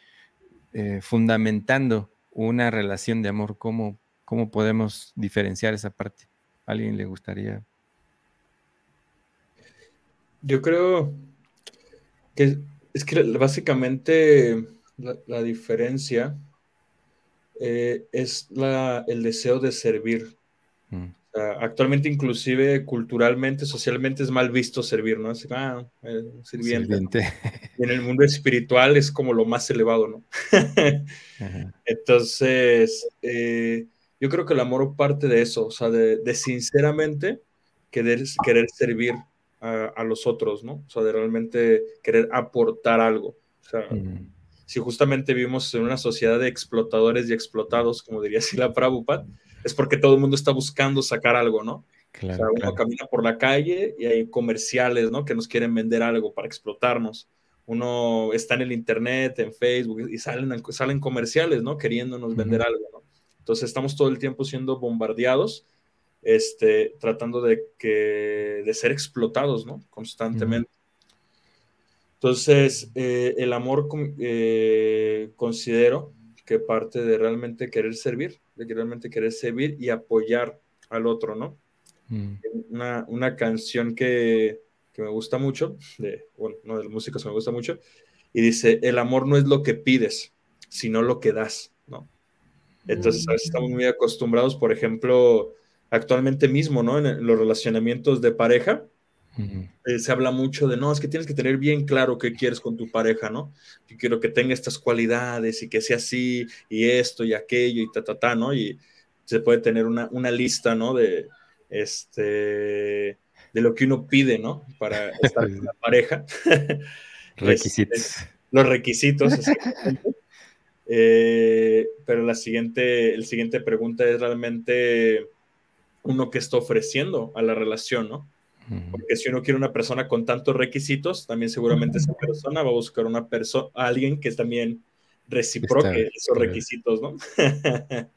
eh, fundamentando una relación de amor? ¿Cómo, ¿Cómo podemos diferenciar esa parte? ¿A alguien le gustaría? Yo creo que es que básicamente la, diferencia eh, es la, el deseo de servir. Mm actualmente, inclusive culturalmente, socialmente es mal visto servir, ¿no? Es, ah, eh, sirviente. Y en el mundo espiritual es como lo más elevado, ¿no? *laughs* Entonces, eh, yo creo que el amor parte de eso, o sea, de, sinceramente querer, querer servir a, los otros, ¿no? O sea, de realmente querer aportar algo. O sea, si justamente vivimos en una sociedad de explotadores y explotados, como diría *laughs* Sila Prabhupada, es porque todo el mundo está buscando sacar algo, ¿no? Claro, o sea, uno camina por la calle y hay comerciales, ¿no? Que nos quieren vender algo para explotarnos. Uno está en el internet, en Facebook y salen, salen comerciales, ¿no? Queriéndonos vender algo, ¿no? Entonces estamos todo el tiempo siendo bombardeados, este, tratando de, que, de ser explotados, ¿no? Constantemente. Entonces, eh, el amor eh, considero que parte de realmente querer servir, de realmente querer servir y apoyar al otro, ¿no? Mm. Una, una, canción que, que, me gusta mucho, de, bueno, uno de los músicos que me gusta mucho, y dice, el amor no es lo que pides, sino lo que das, ¿no? Entonces, a veces estamos muy acostumbrados, por ejemplo, actualmente mismo, ¿no? En los relacionamientos de pareja, eh, se habla mucho de, no, es que tienes que tener bien claro qué quieres con tu pareja, ¿no? Yo quiero que tenga estas cualidades y que sea así y esto y aquello y ta, ta, ta, ¿no? Y se puede tener una, una lista, ¿no? De, este, de lo que uno pide, ¿no? Para estar con la pareja. *laughs* requisitos. Este, los requisitos, *laughs* eh, pero la siguiente, el siguiente pregunta es realmente uno que está ofreciendo a la relación, ¿no? Porque si uno quiere una persona con tantos requisitos, también seguramente esa persona va a buscar una persona, alguien que también reciproque esos requisitos, ¿no? *laughs*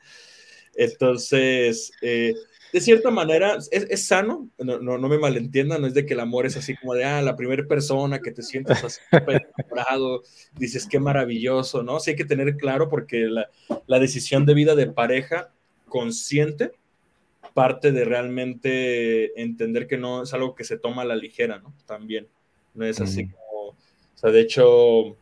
Entonces, eh, de cierta manera, es, sano, no, no, me malentiendan, no es de que el amor es así como de, ah, la primera persona que te sientes así enamorado, dices, qué maravilloso, ¿no? Sí hay que tener claro porque la, la decisión de vida de pareja consciente parte de realmente entender que no es algo que se toma a la ligera, ¿no? También, no es así como, o sea, de hecho,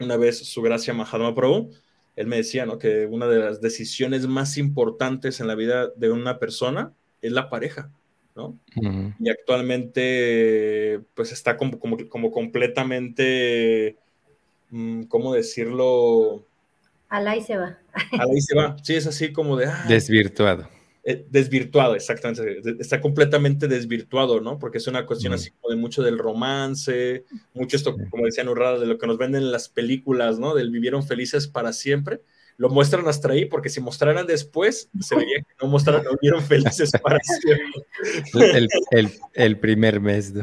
una vez su gracia Mahatma Prabhu, él me decía, ¿no? Que una de las decisiones más importantes en la vida de una persona es la pareja, ¿no? Y actualmente, pues está como, como, como completamente, mm, ¿cómo decirlo? Alá y se va. Alá y se va. Sí, es así como de... Desvirtuado. Eh, desvirtuado, exactamente, está completamente desvirtuado, ¿no? Porque es una cuestión así como de mucho del romance, mucho esto, como decían Urrada, de lo que nos venden en las películas, ¿no? Del vivieron felices para siempre. Lo muestran hasta ahí, porque si mostraran después, se vería que no mostraron, no vivieron felices para siempre. El, primer mes.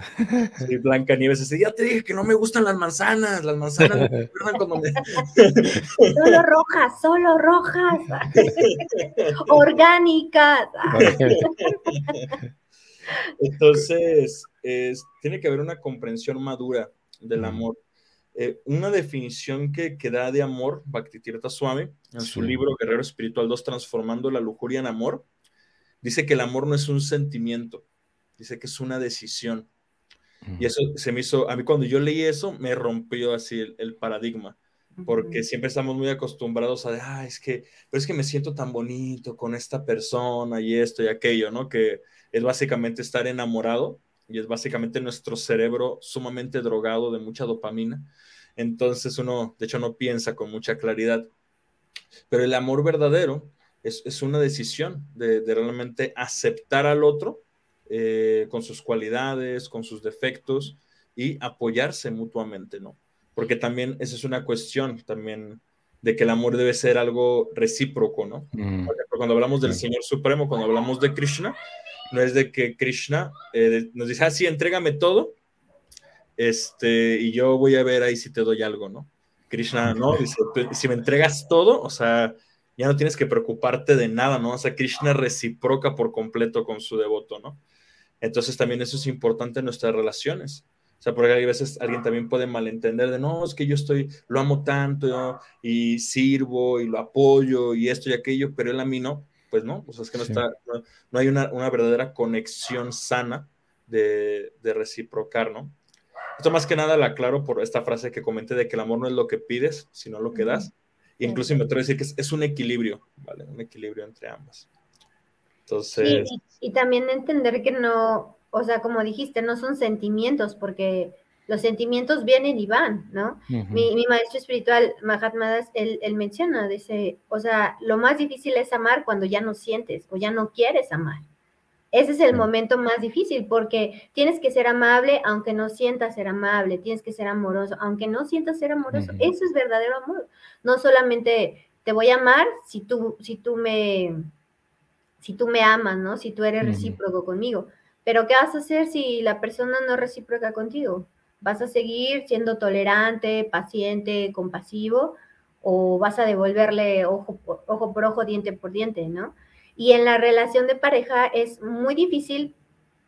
Sí, Blanca Nieves ya te dije que no me gustan las manzanas, las manzanas me cuando me... *laughs* Solo rojas, solo rojas. *laughs* Orgánicas. Entonces, tiene que haber una comprensión madura del amor. Eh, una definición que, que, da de amor, Bhaktitirtha Swami, en su libro Guerrero Espiritual 2, Transformando la Lujuria en Amor, dice que el amor no es un sentimiento, dice que es una decisión. Y eso se me hizo, a mí cuando yo leí eso, me rompió así el, paradigma, porque siempre estamos muy acostumbrados a, ah, es que, pero es que me siento tan bonito con esta persona y esto y aquello, ¿no? Que es básicamente estar enamorado y es básicamente nuestro cerebro sumamente drogado de mucha dopamina. Entonces uno, de hecho, no piensa con mucha claridad. Pero el amor verdadero es, una decisión de, realmente aceptar al otro eh, con sus cualidades, con sus defectos y apoyarse mutuamente, ¿no? Porque también esa es una cuestión también de que el amor debe ser algo recíproco, ¿no? Mm. Cuando hablamos del Señor Supremo, cuando hablamos de Krishna, no es de que Krishna eh, nos dice, ah, sí, entrégame todo, este, y yo voy a ver ahí si te doy algo, ¿no? Krishna, ¿no? Dice, si me entregas todo, o sea, ya no tienes que preocuparte de nada, ¿no? O sea, Krishna reciproca por completo con su devoto, ¿no? Entonces también eso es importante en nuestras relaciones, O sea, porque hay veces alguien también puede malentender de, no, es que yo estoy, lo amo tanto y sirvo y lo apoyo y esto y aquello, pero él a mí no, pues no, o sea, es que no está, no, hay una, una, verdadera conexión sana de, de, reciprocar, ¿no? Esto más que nada lo aclaro por esta frase que comenté de que el amor no es lo que pides, sino lo que das. incluso me atrevo a decir que es, un equilibrio, ¿vale? Un equilibrio entre ambas. Entonces... y también entender que no, o sea, como dijiste, no son sentimientos, porque los sentimientos vienen y van, ¿no? mi, maestro espiritual, Mahatma Das, él, menciona, dice, o sea, lo más difícil es amar cuando ya no sientes o ya no quieres amar. Ese es el momento más difícil porque tienes que ser amable aunque no sientas ser amable, tienes que ser amoroso aunque no sientas ser amoroso. Eso es verdadero amor. No solamente te voy a amar si tú, si tú me, si tú me amas, ¿no? Si tú eres recíproco conmigo. Pero ¿qué vas a hacer si la persona no recíproca contigo? ¿Vas a seguir siendo tolerante, paciente, compasivo? ¿O vas a devolverle ojo por ojo, por ojo diente por diente, no? Y en la relación de pareja es muy difícil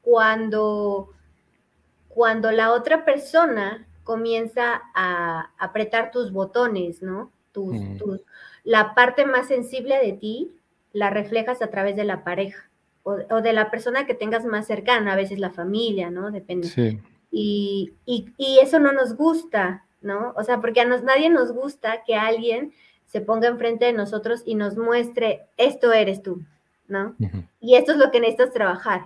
cuando, cuando la otra persona comienza a apretar tus botones, ¿no? Mm. la parte más sensible de ti la reflejas a través de la pareja o, de la persona que tengas más cercana, a veces la familia, ¿no? Depende. Sí. Y, eso no nos gusta, ¿no? O sea, porque a nos, nadie nos gusta que alguien se ponga enfrente de nosotros y nos muestre, esto eres tú, ¿no? Y esto es lo que necesitas trabajar,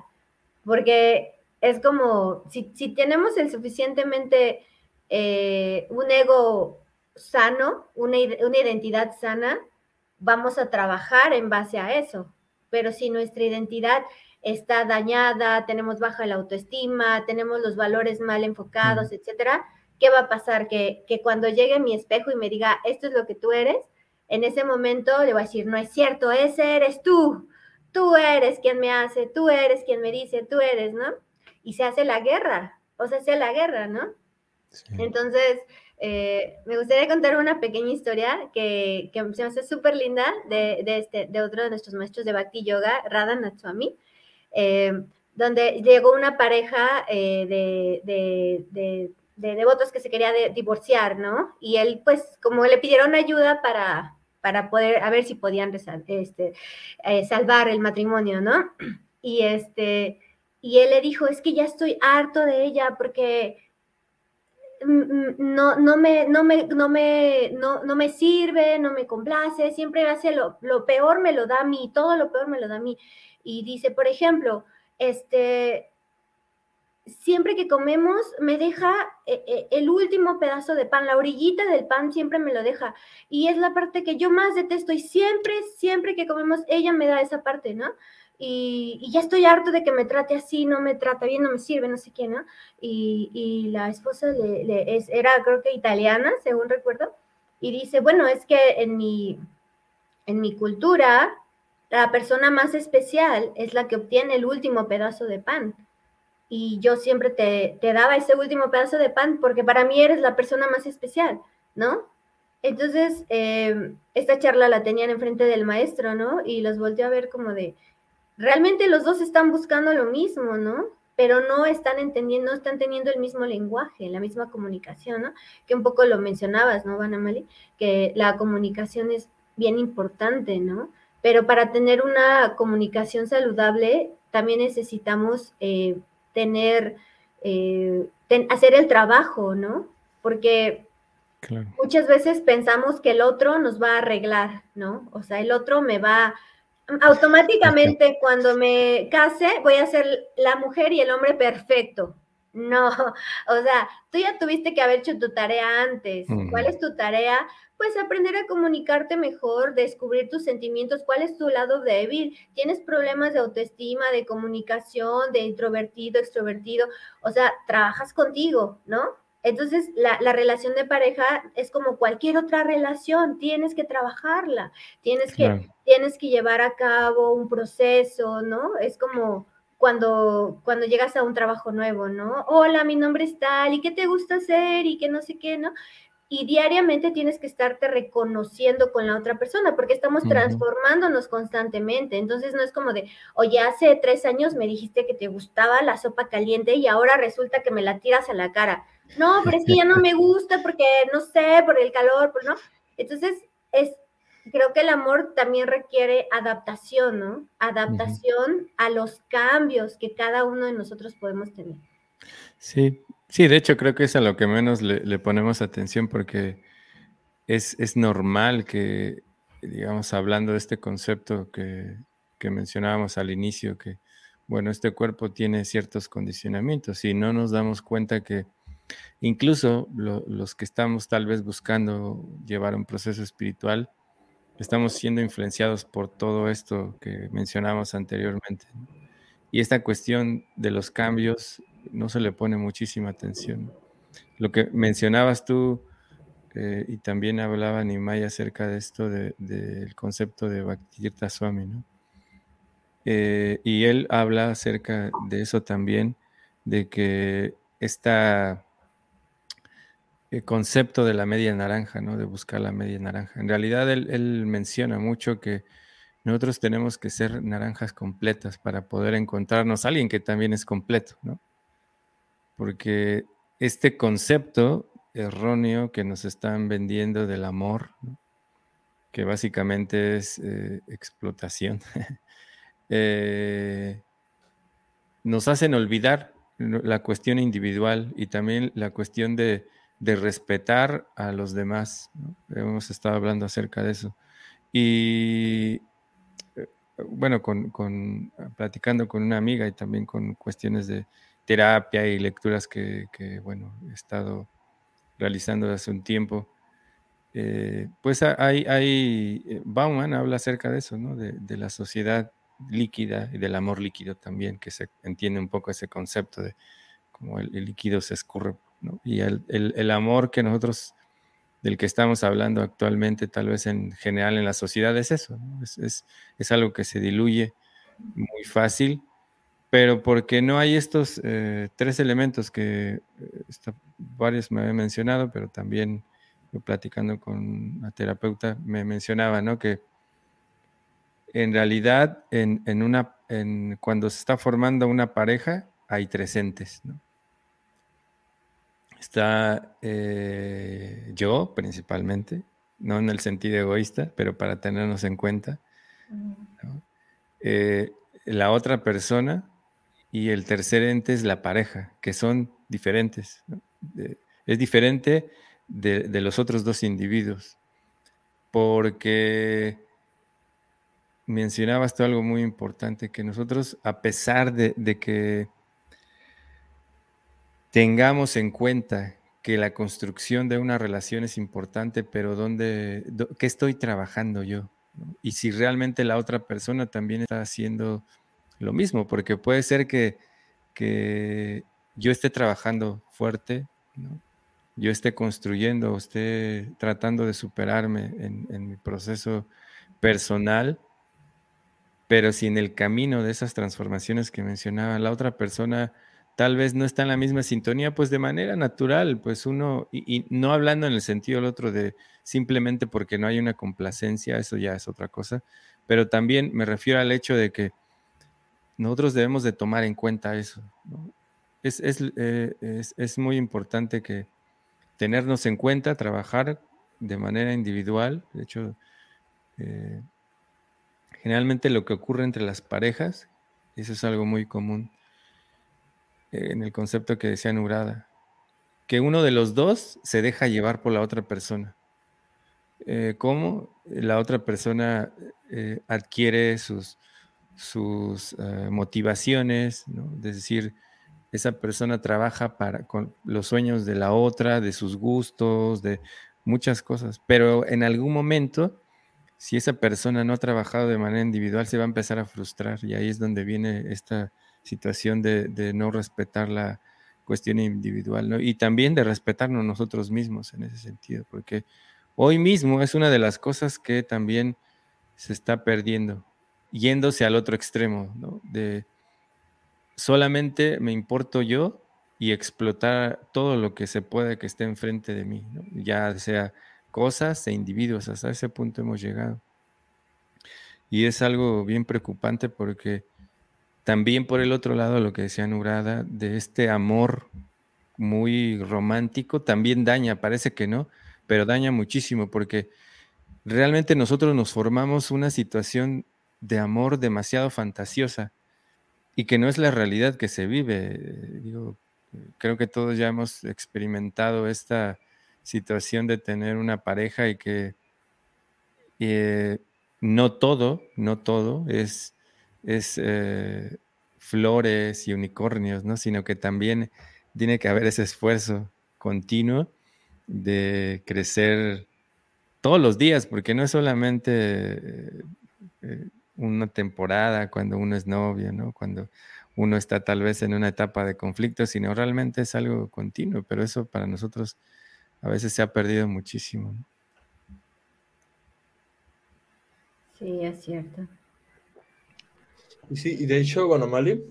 porque es como, si, tenemos el suficientemente eh, un ego sano, una, una identidad sana, vamos a trabajar en base a eso, pero si nuestra identidad está dañada, tenemos baja la autoestima, tenemos los valores mal enfocados, etcétera, ¿qué va a pasar? Que, cuando llegue mi espejo y me diga, esto es lo que tú eres, en ese momento le voy a decir, no es cierto, ese eres tú, tú eres quien me hace, tú eres quien me dice, tú eres, ¿no? Y se hace la guerra, o se hace la guerra, ¿no? Entonces, eh, me gustaría contar una pequeña historia que, que se me hace súper linda de, de, este, de otro de nuestros maestros de Bhakti Yoga, Radha Natswami, eh, donde llegó una pareja eh, de, de, devotos que se quería divorciar, ¿no? Y él, pues, como le pidieron ayuda para, para poder, a ver si podían este, salvar el matrimonio, ¿no? Y, este, y él le dijo, es que ya estoy harto de ella porque no, no, me, no, me, no, me, no, no me sirve, no me complace, siempre hace lo, lo, peor me lo da a mí, todo lo peor me lo da a mí. Y dice, por ejemplo, este, siempre que comemos me deja eh, eh, el último pedazo de pan, la orillita del pan siempre me lo deja. Y es la parte que yo más detesto y siempre, siempre que comemos, ella me da esa parte, ¿no? y, ya estoy harto de que me trate así, no me trata bien, no me sirve, no sé qué, ¿no? Y, la esposa le, es, era, creo que italiana, según recuerdo, y dice, bueno, es que en mi, en mi cultura, la persona más especial es la que obtiene el último pedazo de pan. Y yo siempre te, te daba ese último pedazo de pan porque para mí eres la persona más especial, ¿no? Entonces, eh, esta charla la tenían enfrente del maestro, ¿no? Y los volteó a ver como de, realmente los dos están buscando lo mismo, ¿no? Pero no están entendiendo, no están teniendo el mismo lenguaje, la misma comunicación, ¿no? Que un poco lo mencionabas, ¿no, Vanamali? Que la comunicación es bien importante, ¿no? Pero para tener una comunicación saludable, también necesitamos eh, tener, eh, hacer el trabajo, ¿no? Porque muchas veces pensamos que el otro nos va a arreglar, ¿no? O sea, el otro me va automáticamente cuando me case voy a ser la mujer y el hombre perfecto. No, o sea, tú ya tuviste que haber hecho tu tarea antes. ¿Cuál es tu tarea? Pues aprender a comunicarte mejor, descubrir tus sentimientos, cuál es tu lado débil. Tienes problemas de autoestima, de comunicación, de introvertido, extrovertido. O sea, trabajas contigo, ¿no? Entonces, la, relación de pareja es como cualquier otra relación, tienes que trabajarla, tienes que, tienes que llevar a cabo un proceso, ¿no? Es como cuando, cuando llegas a un trabajo nuevo, ¿no? Hola, mi nombre es tal, ¿y qué te gusta hacer? Y que no sé qué, ¿no? y diariamente tienes que estarte reconociendo con la otra persona porque estamos transformándonos constantemente. Entonces no es como de, oye, hace tres años me dijiste que te gustaba la sopa caliente y ahora resulta que me la tiras a la cara. No, pero es que ya no me *laughs* gusta porque no sé, por el calor, por no. Entonces es creo que el amor también requiere adaptación, ¿no? Adaptación a los cambios que cada uno de nosotros podemos tener. Sí, sí, de hecho creo que es a lo que menos le, ponemos atención porque es, es, normal que, digamos, hablando de este concepto que, que, mencionábamos al inicio, que, bueno, este cuerpo tiene ciertos condicionamientos y no nos damos cuenta que incluso los que estamos tal vez buscando llevar un proceso espiritual, estamos siendo influenciados por todo esto que mencionamos anteriormente. Y esta cuestión de los cambios no se le pone muchísima atención. Lo que mencionabas tú, eh, y también hablaba Nimai acerca de esto, del concepto de Bhaktirtha Swami, ¿no? Eh, y él habla acerca de eso también, de que esta el concepto de la media naranja, ¿no? De buscar la media naranja. En realidad él, menciona mucho que nosotros tenemos que ser naranjas completas para poder encontrarnos a alguien que también es completo, ¿no? Porque este concepto erróneo que nos están vendiendo del amor, que básicamente es eh, explotación, *laughs* eh, nos hacen olvidar la cuestión individual y también la cuestión de de respetar a los demás. Hemos estado hablando acerca de eso. Y eh, bueno, con, platicando con una amiga y también con cuestiones de terapia y lecturas que, bueno, he estado realizando hace un tiempo. Eh, pues hay, hay, eh, Bauman habla acerca de eso, ¿no? De, la sociedad líquida y del amor líquido también, que se entiende un poco ese concepto de cómo el líquido se escurre y el, amor que nosotros, del que estamos hablando actualmente, tal vez en general en la sociedad, es eso, es, algo que se diluye muy fácil, pero porque no hay estos eh, tres elementos que eh, varios me habían mencionado, pero también yo platicando con una terapeuta me mencionaba, ¿no? Que en realidad en, una, en, cuando se está formando una pareja hay tres entes, ¿no? Está eh, yo principalmente, no en el sentido egoísta, pero para tenernos en cuenta. Eh, la otra persona y el tercer ente es la pareja, que son diferentes. es diferente de, los otros dos individuos, porque mencionabas tú algo muy importante, que nosotros, a pesar de que tengamos en cuenta que la construcción de una relación es importante, pero ¿dónde, ¿qué estoy trabajando yo? Y si realmente la otra persona también está haciendo lo mismo, porque puede ser que, que yo esté trabajando fuerte, yo esté construyendo, esté tratando de superarme en, en mi proceso personal, pero si en el camino de esas transformaciones que mencionaba la otra persona tal vez no está en la misma sintonía, pues de manera natural, pues uno, y, no hablando en el sentido del otro de simplemente porque no hay una complacencia, eso ya es otra cosa, pero también me refiero al hecho de que nosotros debemos de tomar en cuenta eso. Eh, es, muy importante que tenernos en cuenta, trabajar de manera individual, de hecho, eh, generalmente lo que ocurre entre las parejas, eso es algo muy común en el concepto que decía Nurada, que uno de los dos se deja llevar por la otra persona. Eh, ¿Cómo la otra persona eh, adquiere sus, sus eh, motivaciones? Es decir, esa persona trabaja para, con los sueños de la otra, de sus gustos, de muchas cosas, pero en algún momento, si esa persona no ha trabajado de manera individual, se va a empezar a frustrar y ahí es donde viene esta situación de, no respetar la cuestión individual, ¿no? Y también de respetarnos nosotros mismos en ese sentido, porque hoy mismo es una de las cosas que también se está perdiendo, yéndose al otro extremo. De solamente me importo yo y explotar todo lo que se puede que esté enfrente de mí, ya sea cosas e individuos, hasta ese punto hemos llegado. Y es algo bien preocupante porque también por el otro lado, lo que decía Nurada, de este amor muy romántico, también daña, parece que no, pero daña muchísimo porque realmente nosotros nos formamos una situación de amor demasiado fantasiosa y que no es la realidad que se vive. Digo, creo que todos ya hemos experimentado esta situación de tener una pareja y que eh, no todo, no todo es, es eh, flores y unicornios, ¿no? Sino que también tiene que haber ese esfuerzo continuo de crecer todos los días, porque no es solamente eh, una temporada cuando uno es novio, ¿no? Cuando uno está tal vez en una etapa de conflicto, sino realmente es algo continuo, pero eso para nosotros a veces se ha perdido muchísimo. Sí, es cierto. Sí, y de hecho, bueno, Mali,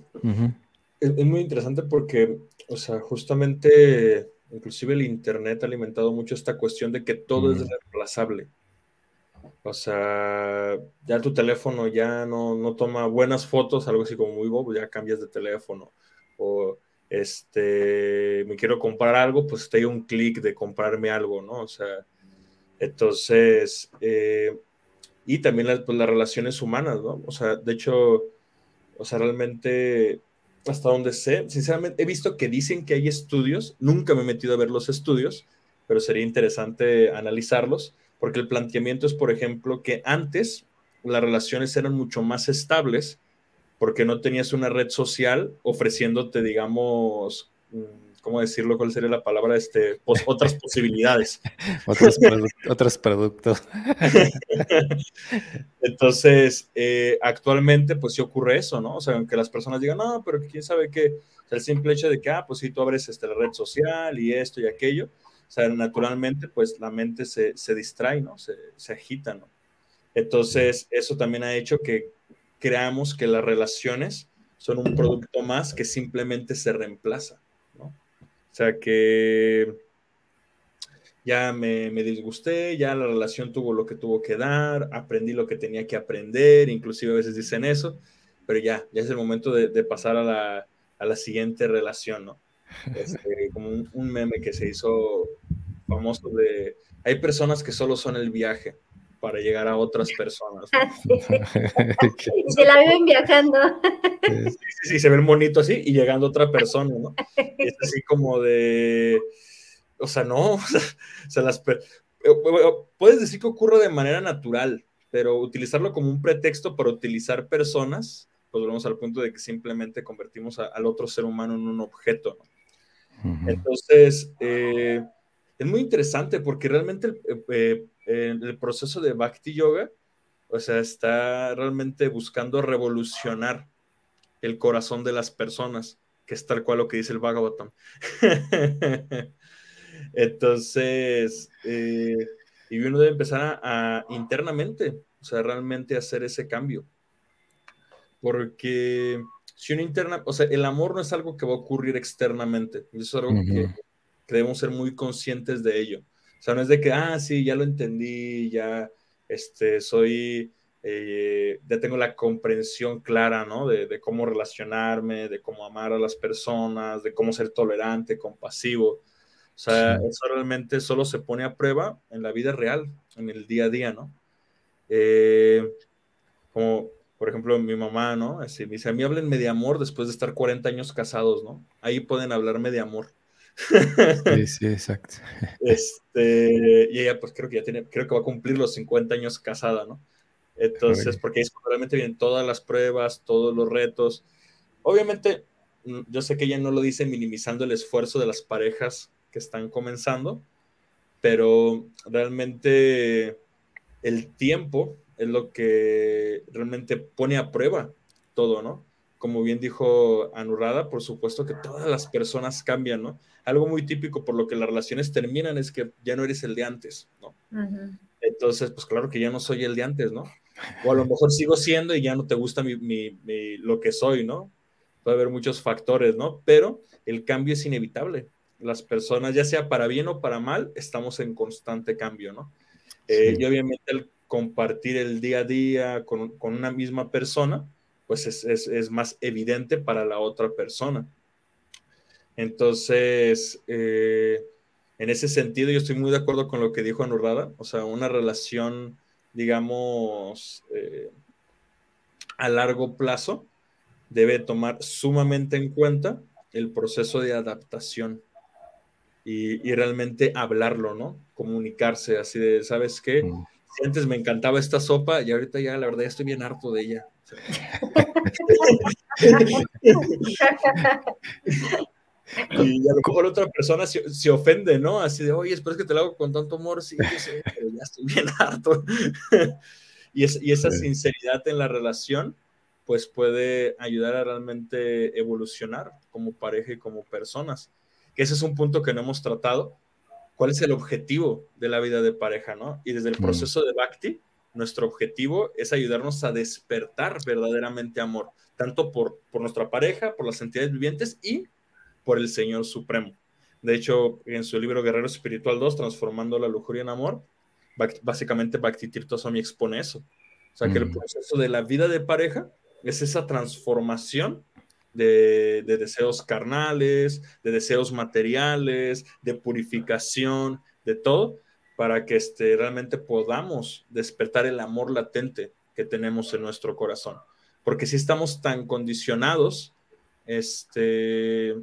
es, muy interesante porque, o sea, justamente, inclusive el Internet ha alimentado mucho esta cuestión de que todo es reemplazable. O sea, ya tu teléfono ya no, no, toma buenas fotos, algo así como muy bobo, ya cambias de teléfono. O este, me quiero comprar algo, pues estoy un clic de comprarme algo, ¿no? O sea, entonces, eh, y también las, pues, las relaciones humanas, ¿no? O sea, de hecho, o sea, realmente, hasta donde sé, sinceramente, he visto que dicen que hay estudios, nunca me he metido a ver los estudios, pero sería interesante analizarlos porque el planteamiento es, por ejemplo, que antes las relaciones eran mucho más estables porque no tenías una red social ofreciéndote, digamos, ¿cómo decirlo? ¿Cuál sería la palabra? Este, otras posibilidades. *laughs* otros, productos. *laughs* Entonces, eh, actualmente, pues sí ocurre eso, ¿no? O sea, aunque las personas digan, no, pero quién sabe qué, el simple hecho de que, ah, pues sí, tú abres este, la red social y esto y aquello, o sea, naturalmente, pues la mente se, se distrae, ¿no? Se, se, agita, ¿no? Entonces, eso también ha hecho que creamos que las relaciones son un producto más que simplemente se reemplaza. O sea, que ya me, me, disgusté, ya la relación tuvo lo que tuvo que dar, aprendí lo que tenía que aprender, inclusive a veces dicen eso, pero ya, ya es el momento de, pasar a la, a la, siguiente relación, ¿no? Este, como un, un, meme que se hizo famoso de, hay personas que solo son el viaje para llegar a otras personas. *laughs* *laughs* se la viven viajando. Sí, sí, se ven bonito así y llegando a otra persona, ¿no? es así como de, o sea, no, *laughs* o sea, las, eh, puedes decir que ocurre de manera natural, pero utilizarlo como un pretexto para utilizar personas, pues volvemos al punto de que simplemente convertimos al otro ser humano en un objeto, ¿no? Entonces, eh, es muy interesante porque realmente eh, eh, el, proceso de Bhakti Yoga, o sea, está realmente buscando revolucionar el corazón de las personas, que es tal cual lo que dice el Bhagavatam. *laughs* Entonces, eh, y uno debe empezar a, internamente, o sea, realmente hacer ese cambio. Porque si uno interna, o sea, el amor no es algo que va a ocurrir externamente, es algo que debemos ser muy conscientes de ello. O sea, no es de que, ah, sí, ya lo entendí, ya este, soy, eh, ya tengo la comprensión clara, ¿no? De, cómo relacionarme, de cómo amar a las personas, de cómo ser tolerante, compasivo. O sea, eso realmente solo se pone a prueba en la vida real, en el día a día, ¿no? Eh, como, por ejemplo, mi mamá, ¿no? Así, me dice, a mí háblenme de amor después de estar 40 años casados, ¿no? Ahí pueden hablarme de amor. Sí, *laughs* sí, exacto. Este, y ella, pues creo que ya tiene, creo que va a cumplir los 50 años casada, ¿no? Entonces, porque ahí realmente vienen todas las pruebas, todos los retos. Obviamente, mm, yo sé que ella no lo dice minimizando el esfuerzo de las parejas que están comenzando, pero realmente el tiempo es lo que realmente pone a prueba todo, ¿no? Como bien dijo Anurrada, por supuesto que todas las personas cambian, ¿no? Algo muy típico por lo que las relaciones terminan es que ya no eres el de antes, ¿no? Entonces, pues claro que ya no soy el de antes, ¿no? *laughs* O a lo mejor sigo siendo y ya no te gusta mi, mi, lo que soy, ¿no? puede haber muchos factores, ¿no? Pero el cambio es inevitable. Las personas, ya sea para bien o para mal, estamos en constante cambio, ¿no? Eh, y obviamente el compartir el día a día con, una misma persona, pues es, más evidente para la otra persona. Entonces, eh, en ese sentido, yo estoy muy de acuerdo con lo que dijo Anurrada, o sea, una relación, digamos, eh, a largo plazo debe tomar sumamente en cuenta el proceso de adaptación y, realmente hablarlo, ¿no? Comunicarse así de, ¿sabes qué? Mm. antes me encantaba esta sopa y ahorita ya la verdad estoy bien harto de ella. Y a lo mejor otra persona se, ofende, ¿no? Así de, oye, espero que te lo hago con tanto amor, sí, pero ya estoy bien *laughs* harto. y, y, esa sinceridad en la relación, pues puede ayudar a realmente evolucionar como pareja y como personas. Que ese es un punto que no hemos tratado. ¿Cuál es el objetivo de la vida de pareja, no? Y desde el mm. proceso de Bhakti, nuestro objetivo es ayudarnos a despertar verdaderamente amor, tanto por, por nuestra pareja, por las entidades vivientes y por el Señor Supremo. De hecho, en su libro Guerrero Espiritual 2, Transformando la Lujuria en Amor, básicamente Bhakti Tirtoswami expone eso. O sea, que el mm. proceso de la vida de pareja es esa transformación de, deseos carnales, de deseos materiales, de purificación, de todo, para que este, realmente podamos despertar el amor latente que tenemos en nuestro corazón. Porque si estamos tan condicionados, este,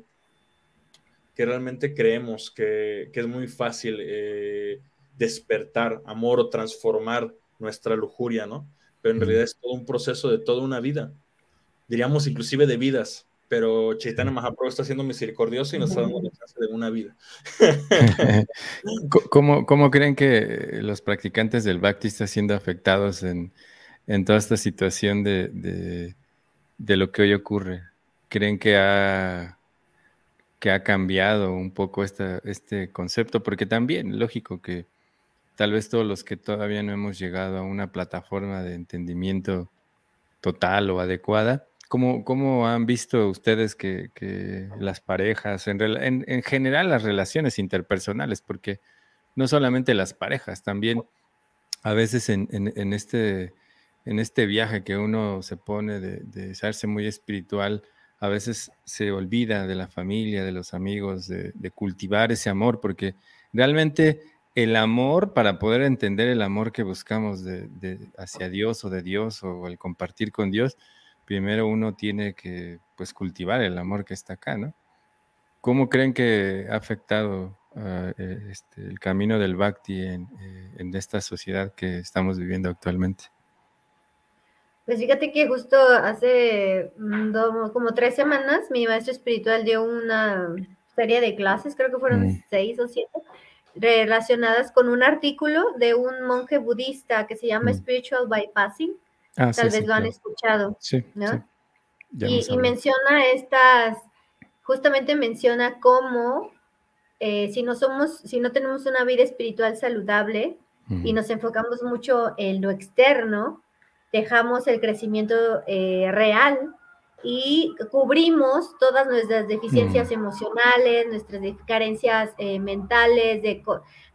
que realmente creemos que, es muy fácil eh, despertar amor o transformar nuestra lujuria, ¿no? Pero en realidad es todo un proceso de toda una vida, diríamos inclusive de vidas, pero Chaitanya Mahaprabhu está siendo misericordioso y nos está dando la chance de una vida. *laughs* ¿Cómo, ¿Cómo, creen que los practicantes del Bhakti están siendo afectados en, en toda esta situación de, de, de, lo que hoy ocurre? ¿Creen que ha, que ha cambiado un poco esta, este concepto? Porque también, lógico que tal vez todos los que todavía no hemos llegado a una plataforma de entendimiento total o adecuada, ¿cómo, cómo han visto ustedes que, las parejas, en, en, general las relaciones interpersonales, porque no solamente las parejas, también a veces en, en este, en este viaje que uno se pone de, de serse muy espiritual, a veces se olvida de la familia, de los amigos, de, de cultivar ese amor, porque realmente el amor, para poder entender el amor que buscamos de, hacia Dios o de Dios o el compartir con Dios, primero uno tiene que pues cultivar el amor que está acá, ¿no? ¿Cómo creen que ha afectado eh, este, el camino del Bhakti en, eh, en, esta sociedad que estamos viviendo actualmente? Pues fíjate que justo hace mm, como tres semanas mi maestro espiritual dio una serie de clases, creo que fueron mm. seis o siete, relacionadas con un artículo de un monje budista que se llama mm. Spiritual Bypassing. Ah, Tal vez lo han escuchado. Sí, ¿no? Y, menciona estas, justamente menciona cómo eh, si no somos, si no tenemos una vida espiritual saludable y nos enfocamos mucho en lo externo, dejamos el crecimiento eh, real y cubrimos todas nuestras deficiencias mm. emocionales, nuestras carencias eh, mentales, de,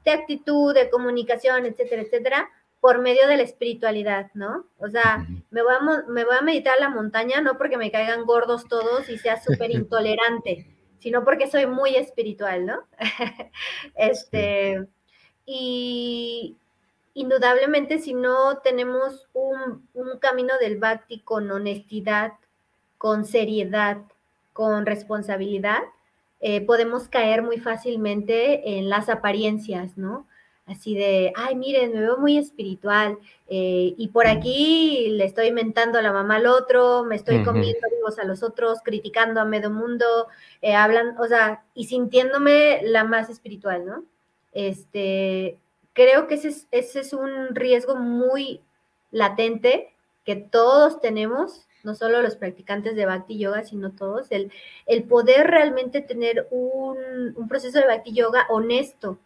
de, actitud, de comunicación, etcétera, etcétera, por medio de la espiritualidad, ¿no? O sea, me voy a, me voy a meditar a la montaña no porque me caigan gordos todos y sea súper *laughs* intolerante, sino porque soy muy espiritual, ¿no? *laughs* este, y indudablemente si no tenemos un, un camino del bhakti con honestidad, con seriedad, con responsabilidad, eh, podemos caer muy fácilmente en las apariencias, ¿no? Así de, ay, miren, me veo muy espiritual eh, y por aquí le estoy mentando a la mamá al otro, me estoy comiendo vivos a los otros, criticando a medio mundo, eh, hablan, o sea, y sintiéndome la más espiritual, ¿no? Este, creo que ese es, ese es un riesgo muy latente que todos tenemos no solo los practicantes de Bhakti Yoga, sino todos, el, el poder realmente tener un, proceso de Bhakti Yoga honesto,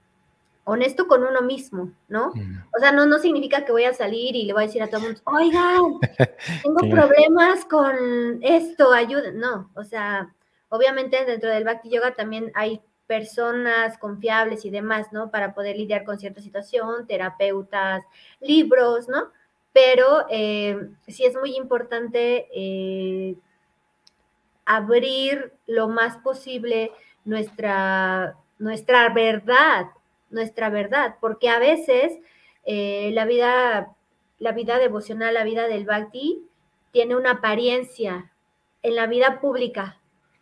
honesto con uno mismo, ¿no? O sea, no, no significa que voy a salir y le voy a decir a todo el mundo, oigan, *laughs* tengo problemas con esto, ayuda. No, o sea, obviamente dentro del Bhakti Yoga también hay personas confiables y demás, ¿no? Para poder lidiar con cierta situación, terapeutas, libros, ¿no? Pero eh, sí es muy importante eh, abrir lo más posible nuestra, nuestra verdad, nuestra verdad, porque a veces eh, la vida, la vida devocional, la vida del bhakti, tiene una apariencia en la vida pública,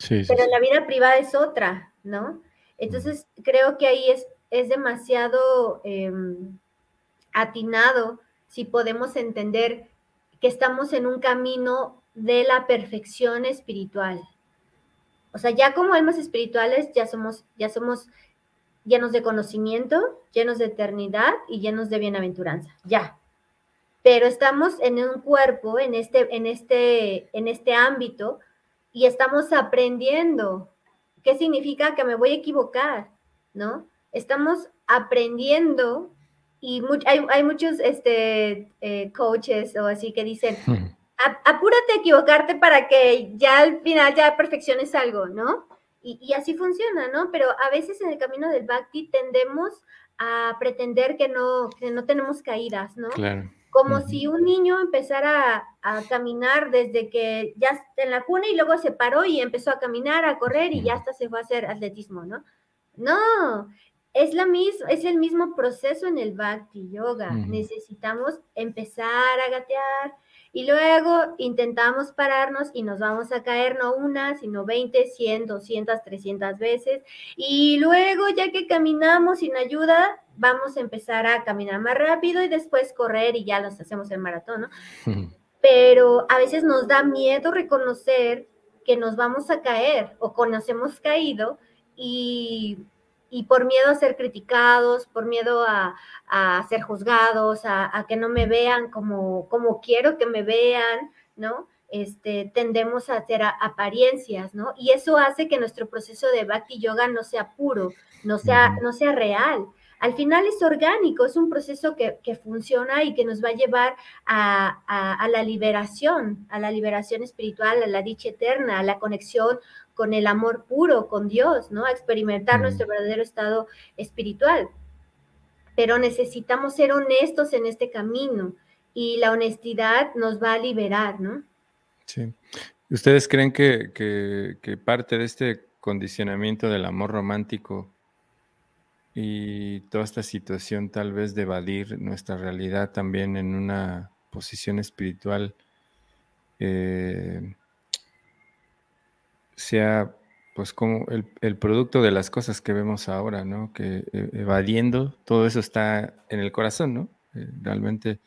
pero en la vida privada es otra, ¿no? Entonces, creo que ahí es, es demasiado em, atinado si podemos entender que estamos en un camino de la perfección espiritual. O sea, ya como almas espirituales ya somos, ya somos llenos de conocimiento, llenos de eternidad y llenos de bienaventuranza, ya. Pero estamos en un cuerpo, en este, en este, en este ámbito, y estamos aprendiendo. ¿Qué significa que me voy a equivocar? ¿No? Estamos aprendiendo y hay, muchos este, eh, coaches o así que dicen, *laughs* apúrate a equivocarte para que ya al final ya perfecciones algo, ¿no? Y, así funciona, ¿no? Pero a veces en el camino del bhakti tendemos a pretender que no, que no tenemos caídas, ¿no? Claro. Como si un niño empezara a, caminar desde que ya está en la cuna y luego se paró y empezó a caminar, a correr y ya hasta se fue a hacer atletismo, ¿no? No, es, la misma, es el mismo proceso en el bhakti yoga. Necesitamos empezar a gatear, y luego intentamos pararnos y nos vamos a caer no una, sino 20, 100, 200, 300 veces. Y luego, ya que caminamos sin ayuda, vamos a empezar a caminar más rápido y después correr y ya los hacemos el maratón, ¿no? *laughs* Pero a veces nos da miedo reconocer que nos vamos a caer o que nos hemos caído y y por miedo a ser criticados, por miedo a, ser juzgados, a, que no me vean como, como quiero que me vean, ¿no? Este, tendemos a hacer apariencias, ¿no? Y eso hace que nuestro proceso de Bhakti Yoga no sea puro, no sea, no sea real. Al final es orgánico, es un proceso que, funciona y que nos va a llevar a, a, la liberación, a la liberación espiritual, a la dicha eterna, a la conexión con el amor puro, con Dios, ¿no? A experimentar nuestro verdadero estado espiritual. Pero necesitamos ser honestos en este camino y la honestidad nos va a liberar, ¿no? Sí. ¿Ustedes creen que, que, parte de este condicionamiento del amor romántico y toda esta situación tal vez de evadir nuestra realidad también en una posición espiritual eh, sea pues como el, producto de las cosas que vemos ahora, ¿no? Que eh, evadiendo, todo eso está en el corazón, ¿no? Eh, realmente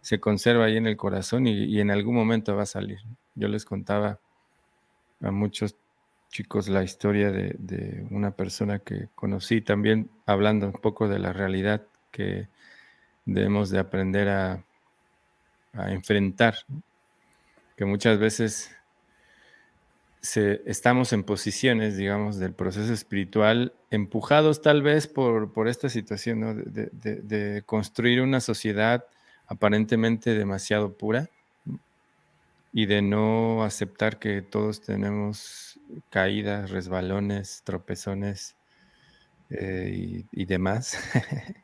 se conserva ahí en el corazón y, en algún momento va a salir. Yo les contaba a muchos chicos la historia de, una persona que conocí también hablando un poco de la realidad que debemos de aprender a, a enfrentar, que muchas veces estamos en posiciones, digamos, del proceso espiritual, empujados tal vez por, por esta situación de, construir una sociedad aparentemente demasiado pura y de no aceptar que todos tenemos caídas, resbalones, tropezones eh, y, demás. *laughs*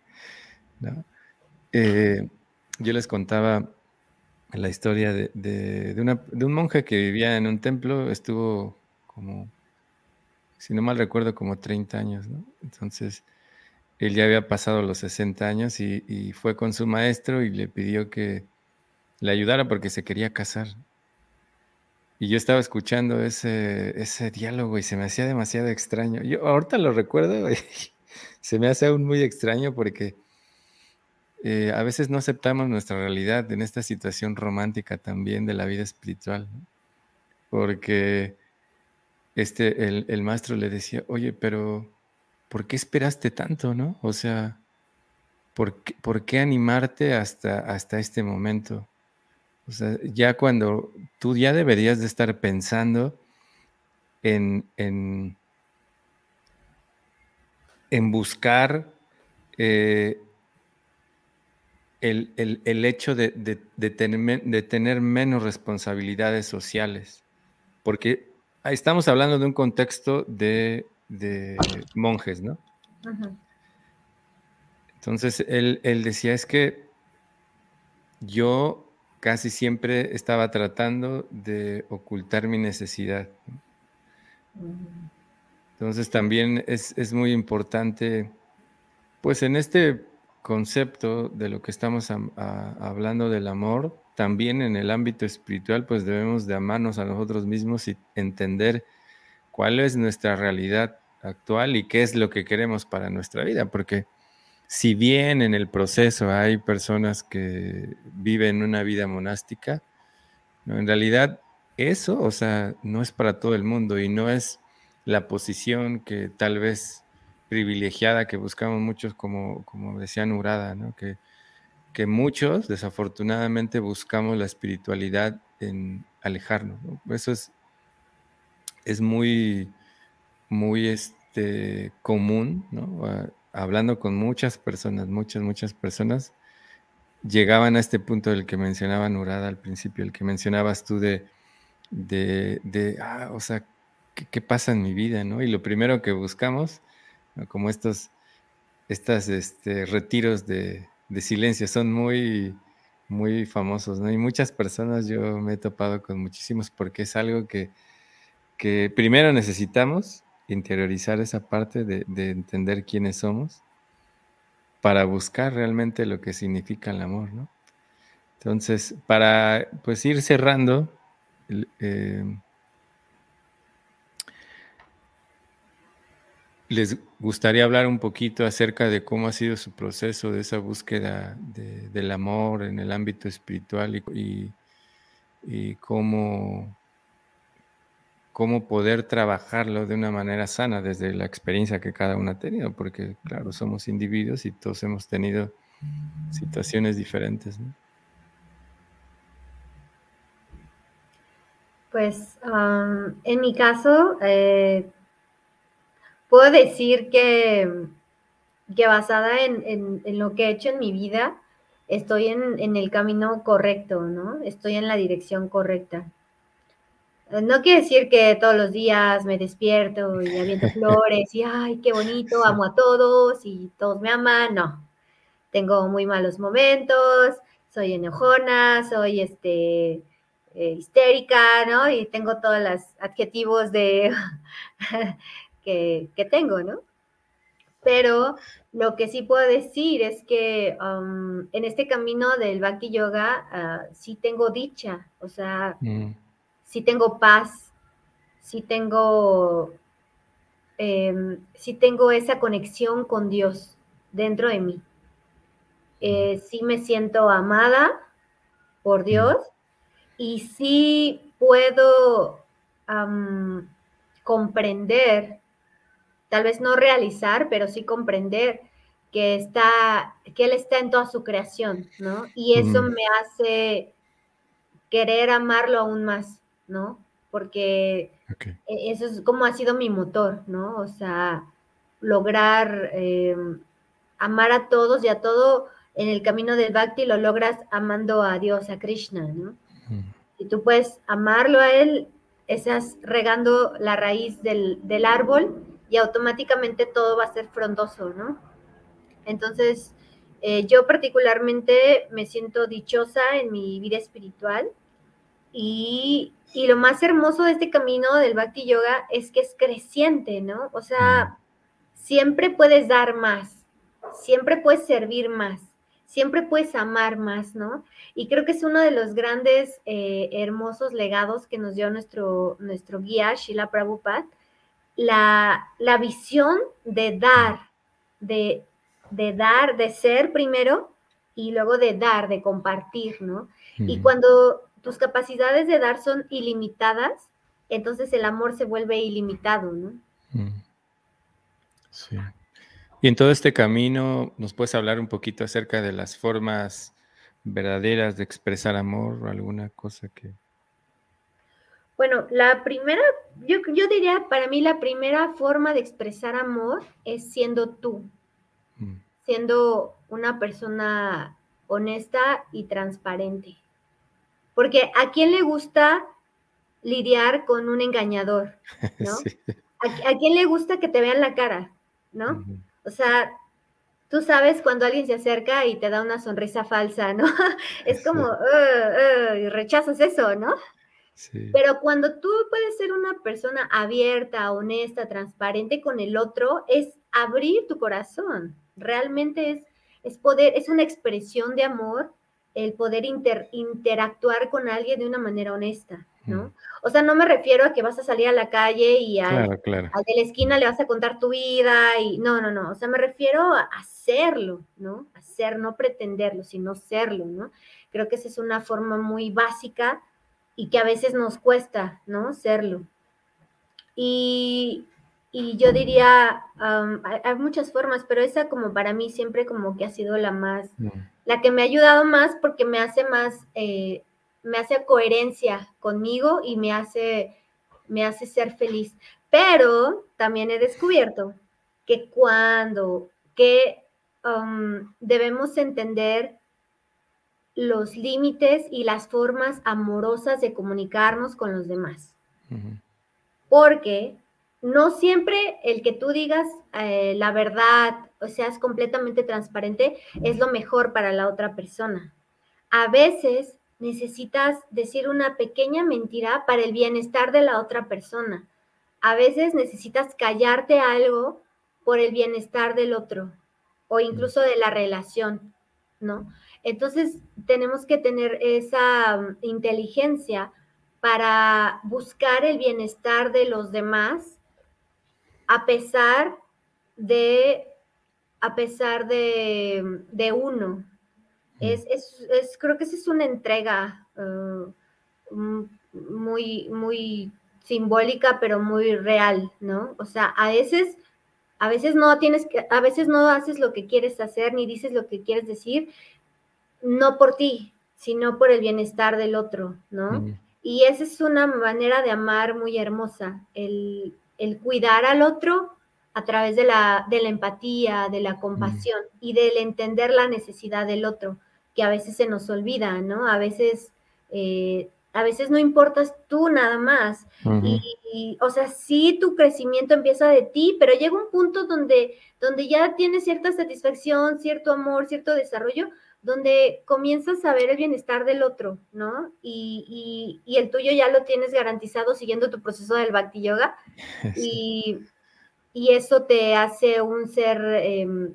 Eh, yo les contaba la historia de, un monje que vivía en un templo, estuvo como, si no mal recuerdo, como 30 años, ¿no? Entonces, él ya había pasado los 60 años y, fue con su maestro y le pidió que le ayudara porque se quería casar. Y yo estaba escuchando ese, ese diálogo y se me hacía demasiado extraño. Yo ahorita lo recuerdo y *laughs* se me hace aún muy extraño porque eh, a veces no aceptamos nuestra realidad en esta situación romántica también de la vida espiritual, porque este, el, maestro le decía, oye, pero ¿por qué esperaste tanto, no? O sea, ¿por qué, por qué animarte hasta, hasta este momento? O sea, ya cuando tú ya deberías de estar pensando en, en, en buscar eh, el, hecho de, tener, de, tener, menos responsabilidades sociales, porque estamos hablando de un contexto de, monjes, ¿no? Entonces, él, decía, es que yo casi siempre estaba tratando de ocultar mi necesidad. Entonces, también es, es muy importante, pues en este concepto de lo que estamos hablando del amor, también en el ámbito espiritual, pues debemos de amarnos a nosotros mismos y entender cuál es nuestra realidad actual y qué es lo que queremos para nuestra vida, porque si bien en el proceso hay personas que viven una vida monástica, en realidad eso, o sea, no es para todo el mundo y no es la posición que tal vez privilegiada que buscamos muchos, como, como decía Nurada, ¿no? que, que muchos desafortunadamente buscamos la espiritualidad en alejarnos. Eso es, es muy, muy este, común, ¿no? hablando con muchas personas, muchas, muchas personas, llegaban a este punto del que mencionaba Nurada al principio, el que mencionabas tú de, de, de ah, o sea, ¿qué, ¿qué, pasa en mi vida? ¿no? Y lo primero que buscamos como estos, estas, este, retiros de, silencio, son muy, muy famosos, ¿no? Y muchas personas yo me he topado con muchísimos porque es algo que, que primero necesitamos interiorizar esa parte de, entender quiénes somos para buscar realmente lo que significa el amor, ¿no? Entonces, para pues ir cerrando, eh, les gustaría hablar un poquito acerca de cómo ha sido su proceso de esa búsqueda del amor en el ámbito espiritual y, cómo, cómo poder trabajarlo de una manera sana desde la experiencia que cada uno ha tenido, porque claro, somos individuos y todos hemos tenido situaciones diferentes. Pues en mi caso, eh, puedo decir que, que basada en, lo que he hecho en mi vida, estoy en, el camino correcto, ¿no? Estoy en la dirección correcta. No quiere decir que todos los días me despierto y aviento *laughs* flores y, ay, qué bonito, amo a todos y todos me aman, no. Tengo muy malos momentos, soy enojona, soy este, eh, histérica, ¿no? Y tengo todos los adjetivos de *laughs* *laughs* que, tengo, ¿no? Pero lo que sí puedo decir es que um, en este camino del Bhakti Yoga uh, sí tengo dicha, o sea, mm. sí tengo paz, sí tengo, em, sí tengo esa conexión con Dios dentro de mí. Eh, mm. sí me siento amada por mm. Dios y sí puedo um, comprender tal vez no realizar, pero sí comprender que está, que Él está en toda su creación, ¿no? Y eso me hace querer amarlo aún más, ¿no? Porque e, eso es como ha sido mi motor, ¿no? O sea, lograr em, amar a todos y a todo en el camino del Bhakti lo logras amando a Dios, a Krishna, ¿no? Y tú puedes amarlo a Él, estás regando la raíz del, del árbol y automáticamente todo va a ser frondoso, ¿no? Entonces, eh, yo particularmente me siento dichosa en mi vida espiritual y, lo más hermoso de este camino del Bhakti Yoga es que es creciente, ¿no? O sea, siempre puedes dar más, siempre puedes servir más, siempre puedes amar más, ¿no? Y creo que es uno de los grandes, eh, hermosos legados que nos dio nuestro, nuestro guía, Shila Prabhupada, la, visión de dar, de, dar, de ser primero y luego de dar, de compartir, ¿no? Y cuando tus capacidades de dar son ilimitadas, entonces el amor se vuelve ilimitado, ¿no? Sí. Y en todo este camino, ¿nos puedes hablar un poquito acerca de las formas verdaderas de expresar amor o alguna cosa que bueno, la primera, yo, diría, para mí la primera forma de expresar amor es siendo tú. Mm. siendo una persona honesta y transparente. Porque a quién le gusta lidiar con un engañador, *laughs* ¿no? ¿A, quién le gusta que te vean la cara, ¿no? O sea, tú sabes cuando alguien se acerca y te da una sonrisa falsa, ¿no? *laughs* es como, rechazas eso, ¿no? Sí. Pero cuando tú puedes ser una persona abierta, honesta, transparente con el otro, es abrir tu corazón. Realmente es, es poder, es una expresión de amor el poder interactuar con alguien de una manera honesta, ¿no? Mm. O sea, no me refiero a que vas a salir a la calle y a, de la esquina le vas a contar tu vida y no, no, no, o sea, me refiero a hacerlo, ¿no? Hacer, no pretenderlo, sino serlo, ¿no? Creo que esa es una forma muy básica y que a veces nos cuesta, ¿no? Serlo. Y, y yo diría, hay, muchas formas, pero esa como para mí siempre como que ha sido la más, mm. la que me ha ayudado más porque me hace más, eh, me hace coherencia conmigo y me hace, me hace ser feliz. Pero también he descubierto que cuando, que debemos entender los límites y las formas amorosas de comunicarnos con los demás. Porque no siempre el que tú digas eh, la verdad o seas completamente transparente es lo mejor para la otra persona. A veces necesitas decir una pequeña mentira para el bienestar de la otra persona. A veces necesitas callarte algo por el bienestar del otro o incluso de la relación, ¿no? Entonces tenemos que tener esa mm, inteligencia para buscar el bienestar de los demás a pesar de, a pesar de, uno. Mm. Es, creo que esa es una entrega uh, muy, muy simbólica, pero muy real, ¿no? O sea, a veces, a veces no tienes que, a veces no haces lo que quieres hacer ni dices lo que quieres decir, no por ti, sino por el bienestar del otro, ¿no? Mm. Y esa es una manera de amar muy hermosa, el, el cuidar al otro a través de la, de la empatía, de la compasión y del entender la necesidad del otro, que a veces se nos olvida, ¿no? A veces, eh, a veces no importas tú nada más. y, o sea, sí tu crecimiento empieza de ti, pero llega un punto donde, donde ya tienes cierta satisfacción, cierto amor, cierto desarrollo, donde comienzas a ver el bienestar del otro, ¿no? Y, el tuyo ya lo tienes garantizado siguiendo tu proceso del Bhakti Yoga. *laughs* Y, eso te hace un ser em,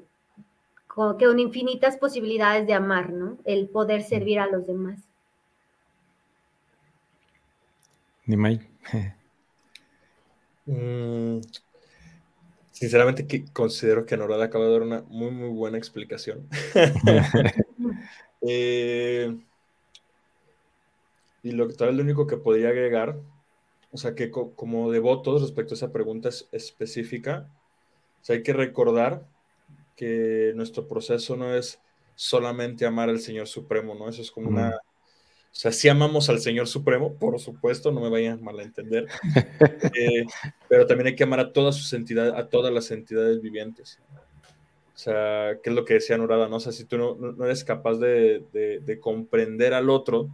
con, infinitas posibilidades de amar, ¿no? El poder servir a los demás. Nimai. *laughs* mm, Sinceramente que considero que Norada acaba de dar una muy, muy buena explicación. *laughs* Eh, y lo, tal lo único que podría agregar, o sea que como devotos respecto a esa pregunta específica, hay que recordar que nuestro proceso no es solamente amar al Señor Supremo, ¿no? Eso es como una o sea, sí amamos al Señor Supremo, por supuesto, no me vayan mal a entender, *laughs* eh, pero también hay que amar a todas sus entidades, a todas las entidades vivientes. O sea, ¿qué es lo que decía Nurada? ¿no? O sea, si tú no, eres capaz de, comprender al otro,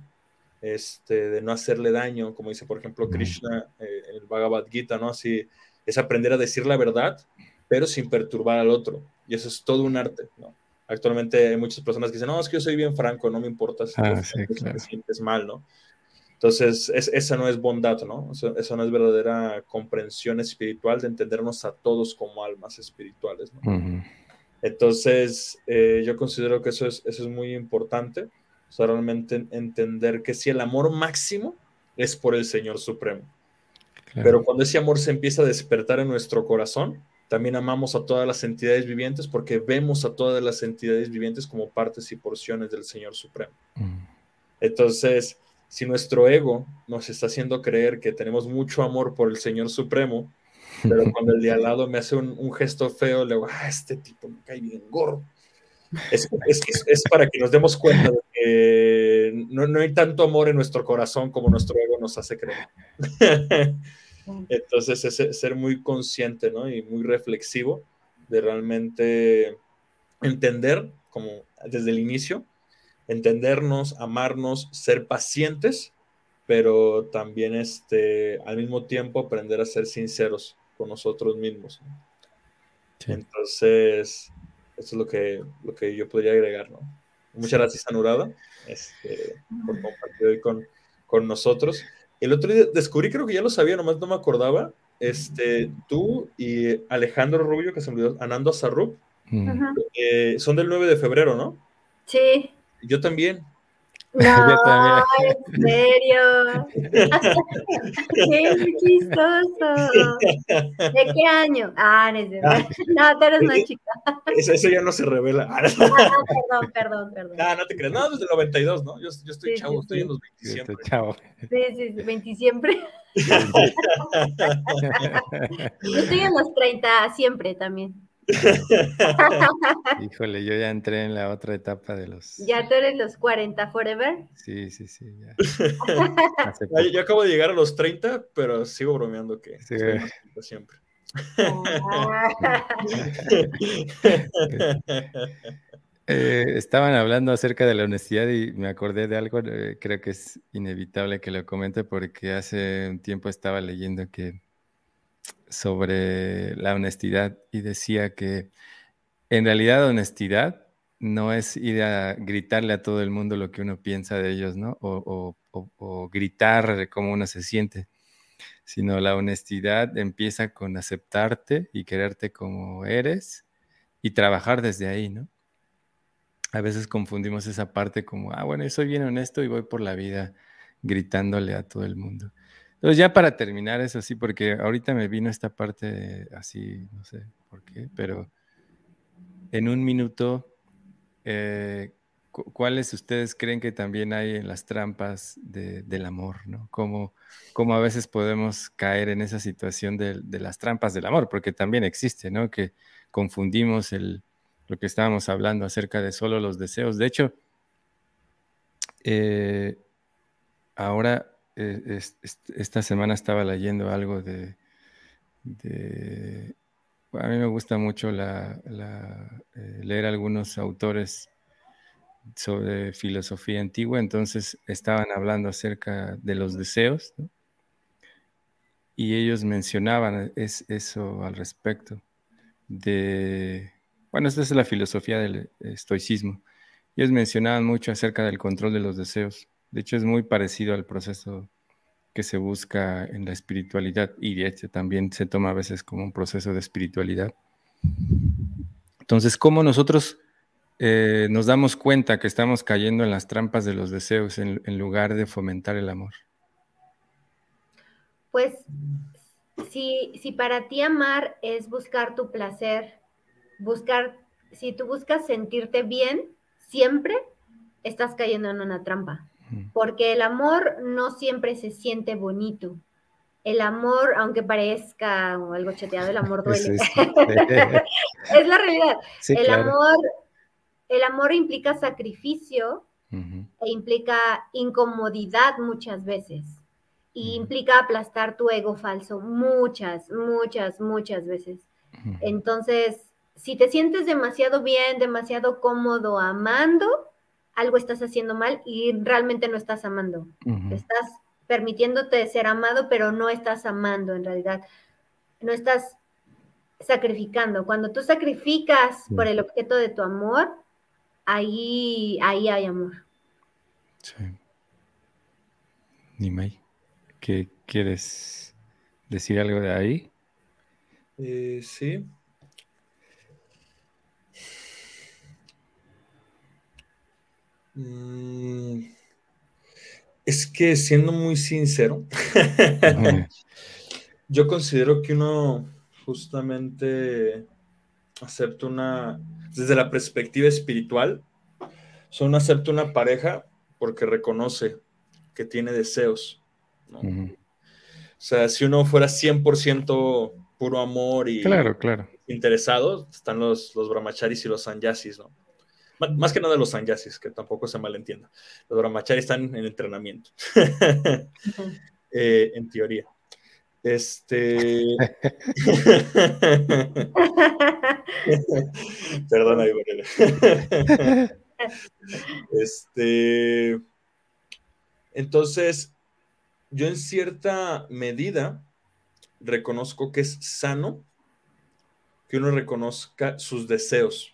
este, de no hacerle daño, como dice, por ejemplo, Krishna eh, en el Bhagavad Gita, ¿no? Así, es aprender a decir la verdad, pero sin perturbar al otro. Y eso es todo un arte, ¿no? Actualmente hay muchas personas que dicen, no, es que yo soy bien franco, no me importa si ah, te sientes mal, ¿no? Entonces, esa no es bondad, ¿no? Eso, no es verdadera comprensión espiritual de entendernos a todos como almas espirituales, ¿no? Entonces, eh, yo considero que eso es, eso es muy importante, o sea, realmente entender que si el amor máximo es por el Señor Supremo, pero cuando ese amor se empieza a despertar en nuestro corazón, también amamos a todas las entidades vivientes porque vemos a todas las entidades vivientes como partes y porciones del Señor Supremo. Mm. Entonces, si nuestro ego nos está haciendo creer que tenemos mucho amor por el Señor Supremo, pero *laughs* cuando el de al lado me hace un, gesto feo, le digo, ah, este tipo me cae bien gordo. Es, es, para que nos demos cuenta de que no, no, hay tanto amor en nuestro corazón como nuestro ego nos hace creer. *laughs* Entonces, es ser muy consciente ¿no? y muy reflexivo de realmente entender, como desde el inicio, entendernos, amarnos, ser pacientes, pero también este, al mismo tiempo aprender a ser sinceros con nosotros mismos. Entonces, eso es lo que, lo que yo podría agregar, ¿no? Muchas gracias, Anurada, este, por compartir hoy con, con nosotros. El otro día descubrí, creo que ya lo sabía, nomás no me acordaba, este, tú y Alejandro Rubio, que se me olvidó, Anando Azarrup, eh, son del 9 de febrero, ¿no? Sí. Yo también. *laughs* No, en serio. *laughs* Qué chistoso. ¿De qué año? Ah, no, no tú eres una chica. Eso, eso, ya no se revela. Ah, perdón, perdón, perdón. Ah, no te creas. No, desde el 92, ¿no? Yo, yo estoy chavo, estoy en los 20 siempre. chavo. Sí, sí, sí, 20 siempre. *laughs* yo estoy en los 30 siempre también. *laughs* Híjole, yo ya entré en la otra etapa de los. ¿Ya tú eres los 40 forever? Sí, sí, sí. Ya. *laughs* yo acabo de llegar a los 30, pero sigo bromeando que sí. siempre. *laughs* eh, estaban hablando acerca de la honestidad y me acordé de algo, eh, creo que es inevitable que lo comente porque hace un tiempo estaba leyendo que sobre la honestidad y decía que en realidad honestidad no es ir a gritarle a todo el mundo lo que uno piensa de ellos, ¿no? O, gritar cómo uno se siente, sino la honestidad empieza con aceptarte y quererte como eres y trabajar desde ahí, ¿no? A veces confundimos esa parte como, ah, bueno, yo soy bien honesto y voy por la vida gritándole a todo el mundo. Entonces, ya para terminar, eso sí, porque ahorita me vino esta parte así, no sé por qué, pero en un minuto, eh, ¿cuáles ustedes creen que también hay en las trampas del amor? ¿no? ¿Cómo, ¿Cómo, a veces podemos caer en esa situación de, las trampas del amor? Porque también existe, ¿no? Que confundimos el, lo que estábamos hablando acerca de solo los deseos. De hecho, eh, ahora eh, esta semana estaba leyendo algo de, a mí me gusta mucho eh, leer algunos autores sobre filosofía antigua, entonces estaban hablando acerca de los deseos, y ellos mencionaban es, eso al respecto de, bueno, esta es la filosofía del estoicismo, ellos mencionaban mucho acerca del control de los deseos de hecho, es muy parecido al proceso que se busca en la espiritualidad y hecho también se toma a veces como un proceso de espiritualidad. Entonces, ¿cómo nosotros eh, nos damos cuenta que estamos cayendo en las trampas de los deseos en, lugar de fomentar el amor? Pues si, si para ti amar es buscar tu placer, buscar, si tú buscas sentirte bien, siempre estás cayendo en una trampa porque el amor no siempre se siente bonito. El amor, aunque parezca algo chateado, el amor duele. *laughs* es la realidad. el amor, el amor implica sacrificio e implica incomodidad muchas veces. Y implica aplastar tu ego falso muchas, muchas, muchas veces. Entonces, si te sientes demasiado bien, demasiado cómodo amando, algo estás haciendo mal y realmente no estás amando. Estás permitiéndote ser amado, pero no estás amando en realidad. No estás sacrificando. Cuando tú sacrificas por el objeto de tu amor, ahí, ahí hay amor. Sí. Nimai, ¿qué quieres decir algo de ahí? Eh, sí, Mm, es que siendo muy sincero, *laughs* yo considero que uno justamente acepta una, desde la perspectiva espiritual, son acepta una pareja porque reconoce que tiene deseos. O sea, si uno fuera 100% puro amor y claro, claro. interesado, están los, los brahmacharis y los sanyasis, ¿no? Más que nada los sanyasis, que tampoco se malentienda. Los brahmacharis están en entrenamiento, *laughs* eh, en teoría. Este. *laughs* Perdona, *laughs* Este. Entonces, yo en cierta medida reconozco que es sano que uno reconozca sus deseos.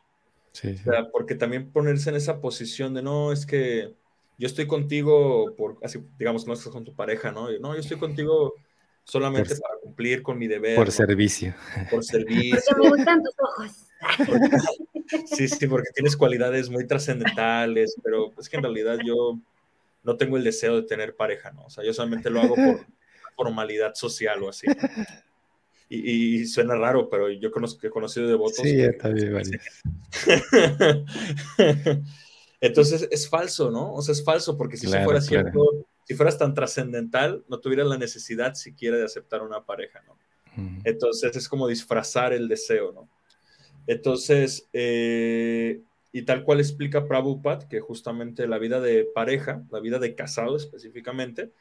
Sí, porque también ponerse en esa posición de no, es que yo estoy contigo por, así, digamos, no estás con tu pareja, ¿no? No, yo estoy contigo solamente para cumplir con mi deber. Por servicio. Por *laughs* servicio. Porque me gustan tus ojos. sí, sí, porque tienes cualidades muy trascendentales, pero es que en realidad yo no tengo el deseo de tener pareja, ¿no? O sea, yo solamente lo hago por formalidad social o así. Y, suena raro, pero yo conozco, he conocido devotos. Sí, también, vale. *laughs* Entonces es falso, ¿no? O sea, es falso, porque si eso fuera cierto, si fueras tan trascendental, no tuvieras la necesidad siquiera de aceptar una pareja, ¿no? Entonces es como disfrazar el deseo, ¿no? Entonces, eh, y tal cual explica Prabhupada, que justamente la vida de pareja, la vida de casado específicamente,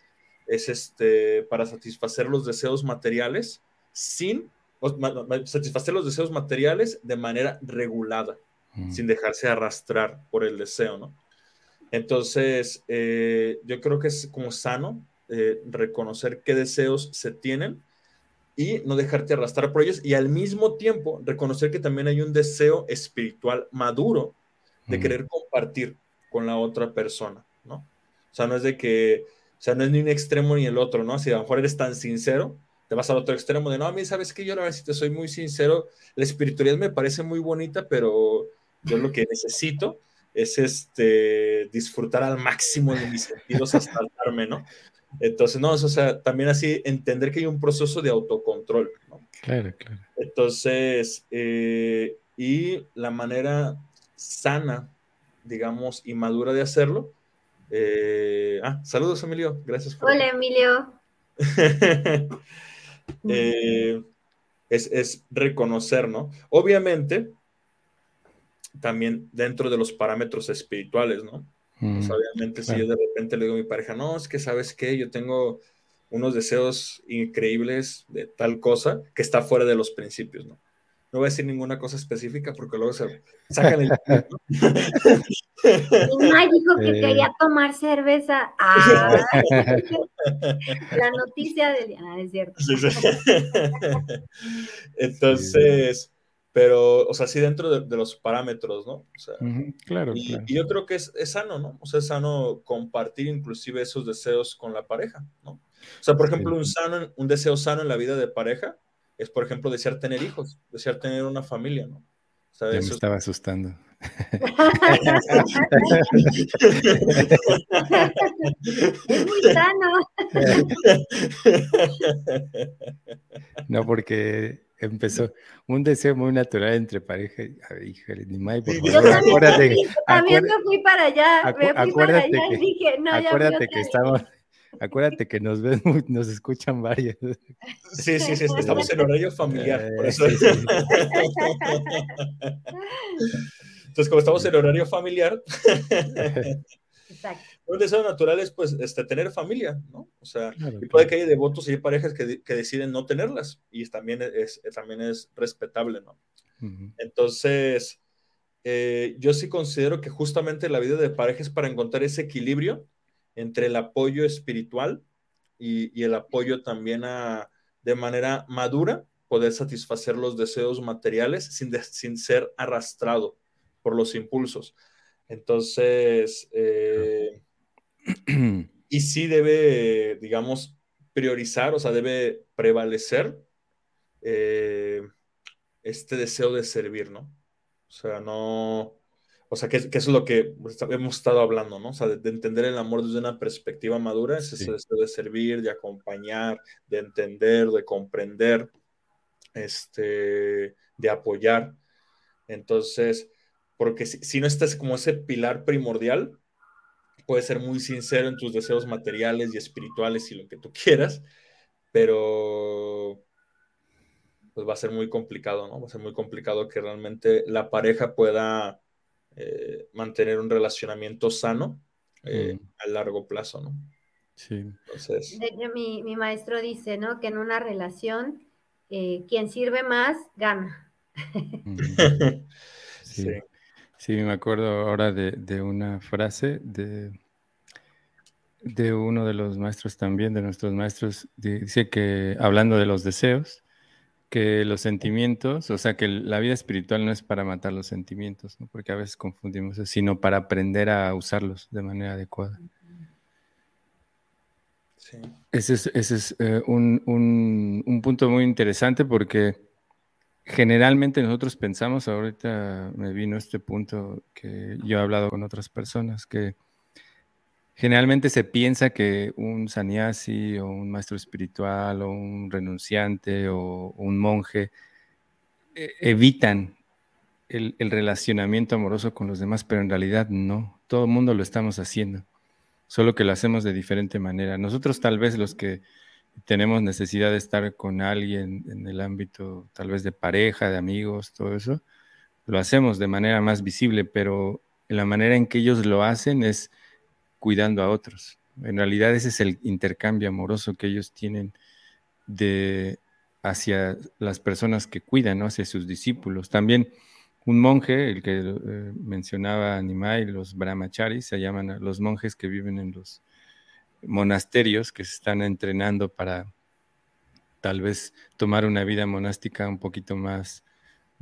es este, para satisfacer los deseos materiales sin satisfacer los deseos materiales de manera regulada, sin dejarse arrastrar por el deseo, ¿no? Entonces, eh, yo creo que es como sano eh, reconocer qué deseos se tienen y no dejarte arrastrar por ellos y al mismo tiempo reconocer que también hay un deseo espiritual maduro de querer compartir con la otra persona, ¿no? O sea, no es de que, o sea, no es ni un extremo ni el otro, ¿no? Si a lo mejor eres tan sincero, te vas al otro extremo de, no, a mí, ¿sabes que Yo la verdad, si te soy muy sincero, la espiritualidad me parece muy bonita, pero yo lo que necesito es este, disfrutar al máximo de mis sentidos hasta darme, ¿no? Entonces, no, o sea, también así entender que hay un proceso de autocontrol, ¿no? Claro, claro. Entonces, eh, y la manera sana, digamos, y madura de hacerlo. Eh, ah, saludos, Emilio. Gracias por. Hola, Emilio. *laughs* Eh, es, reconocer, ¿no? Obviamente, también dentro de los parámetros espirituales, ¿no? Pues, obviamente, si yo de repente le digo a mi pareja, no, es que sabes qué, yo tengo unos deseos increíbles de tal cosa que está fuera de los principios, ¿no? No voy a decir ninguna cosa específica porque luego se sacan el. *laughs* Ay, dijo que quería tomar cerveza. *laughs* Ah, la noticia de. Ah, es cierto. *laughs* Entonces, pero, o sea, sí dentro de, los parámetros, ¿no? O sea, claro, y, claro. y, yo creo que es, es, sano, ¿no? O sea, es sano compartir inclusive esos deseos con la pareja, ¿no? O sea, por ejemplo, un, sano, un deseo sano en la vida de pareja es, por ejemplo, desear tener hijos, desear tener una familia, ¿no? ya me estaba asustando. es muy sano. No, porque empezó un deseo muy natural entre pareja. Híjole, ni más, por favor. Yo también, acuérdate, también me fui para allá. Me fui para allá y dije, no, acuérdate que estamos Acuérdate que nos ven, nos escuchan varios. Sí, sí, sí, estamos en horario familiar, por eh, eso. Entonces, como estamos en horario familiar, un deseo natural es pues este, tener familia, ¿no? O sea, y puede que haya devotos y hay parejas que, que, deciden no tenerlas y también es, también es respetable, ¿no? Entonces, eh, yo sí considero que justamente la vida de pareja es para encontrar ese equilibrio entre el apoyo espiritual y, el apoyo también a, de manera madura, poder satisfacer los deseos materiales sin, sin ser arrastrado por los impulsos. Entonces, eh, y sí debe, digamos, priorizar, o sea, debe prevalecer eh, este deseo de servir, ¿no? O sea, no, o sea, que, eso es lo que hemos estado hablando, ¿no? O sea, de, entender el amor desde una perspectiva madura, es ese deseo de servir, de acompañar, de entender, de comprender, este, de apoyar. Entonces, porque si, no estás como ese pilar primordial, puedes ser muy sincero en tus deseos materiales y espirituales y lo que tú *laughs* quieras, pero pues va a ser muy complicado, ¿no? Va a ser muy complicado que realmente la pareja pueda eh, mantener un relacionamiento sano eh, mm. a largo plazo, ¿no? Sí. Entonces... mi, mi, maestro dice, ¿no? Que en una relación, eh, quien sirve más, gana. *laughs* sí. sí. me acuerdo ahora de, de una frase de, de uno de los maestros también, de nuestros maestros, dice que, hablando de los deseos, que los sentimientos, o sea, que la vida espiritual no es para matar los sentimientos, ¿no? porque a veces confundimos eso, sino para aprender a usarlos de manera adecuada. Sí. Ese es, ese es eh, un, un, un, punto muy interesante porque generalmente nosotros pensamos, ahorita me vino este punto que yo he hablado con otras personas, que Generalmente se piensa que un sannyasi o un maestro espiritual o un renunciante o un monje eh, evitan el, relacionamiento amoroso con los demás, pero en realidad no, todo el mundo lo estamos haciendo, solo que lo hacemos de diferente manera. Nosotros tal vez los que tenemos necesidad de estar con alguien en el ámbito tal vez de pareja, de amigos, todo eso, lo hacemos de manera más visible, pero la manera en que ellos lo hacen es cuidando a otros. En realidad ese es el intercambio amoroso que ellos tienen hacia las personas que cuidan, hacia sus discípulos. También un monje, el que eh, mencionaba Animai, los brahmacharis, se llaman los monjes que viven en los monasterios, que se están entrenando para tal vez tomar una vida monástica un poquito más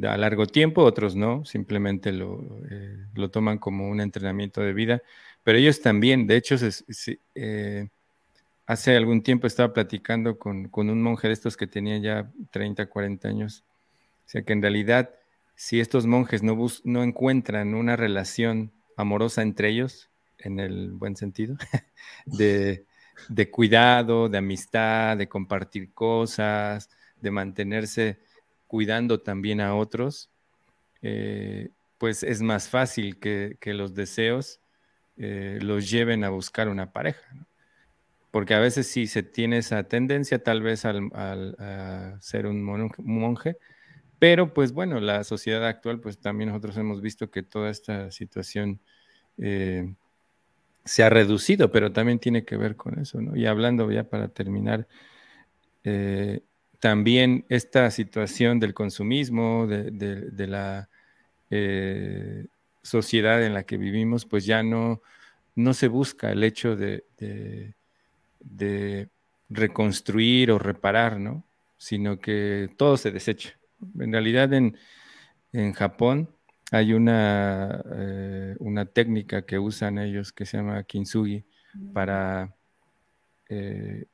a largo tiempo, otros no, simplemente lo, eh, lo toman como un entrenamiento de vida. Pero ellos también, de hecho, eh, hace algún tiempo estaba platicando con, un monje de estos que tenía ya 30, 40 años. O sea que en realidad, si estos monjes no, no encuentran una relación amorosa entre ellos, en el buen sentido, *laughs* de, cuidado, de amistad, de compartir cosas, de mantenerse cuidando también a otros, eh, pues es más fácil que, que los deseos eh, los lleven a buscar una pareja. Porque a veces si se tiene esa tendencia tal vez al, a ser un monje, pero pues bueno, la sociedad actual, pues también nosotros hemos visto que toda esta situación eh, se ha reducido, pero también tiene que ver con eso, ¿no? Y hablando ya para terminar, eh, también esta situación del consumismo, de, la sociedad en la que vivimos, pues ya no, no se busca el hecho de, de, reconstruir o reparar, ¿no? Sino que todo se desecha. En realidad en, en Japón hay una, eh, una técnica que usan ellos que se llama kintsugi para eh,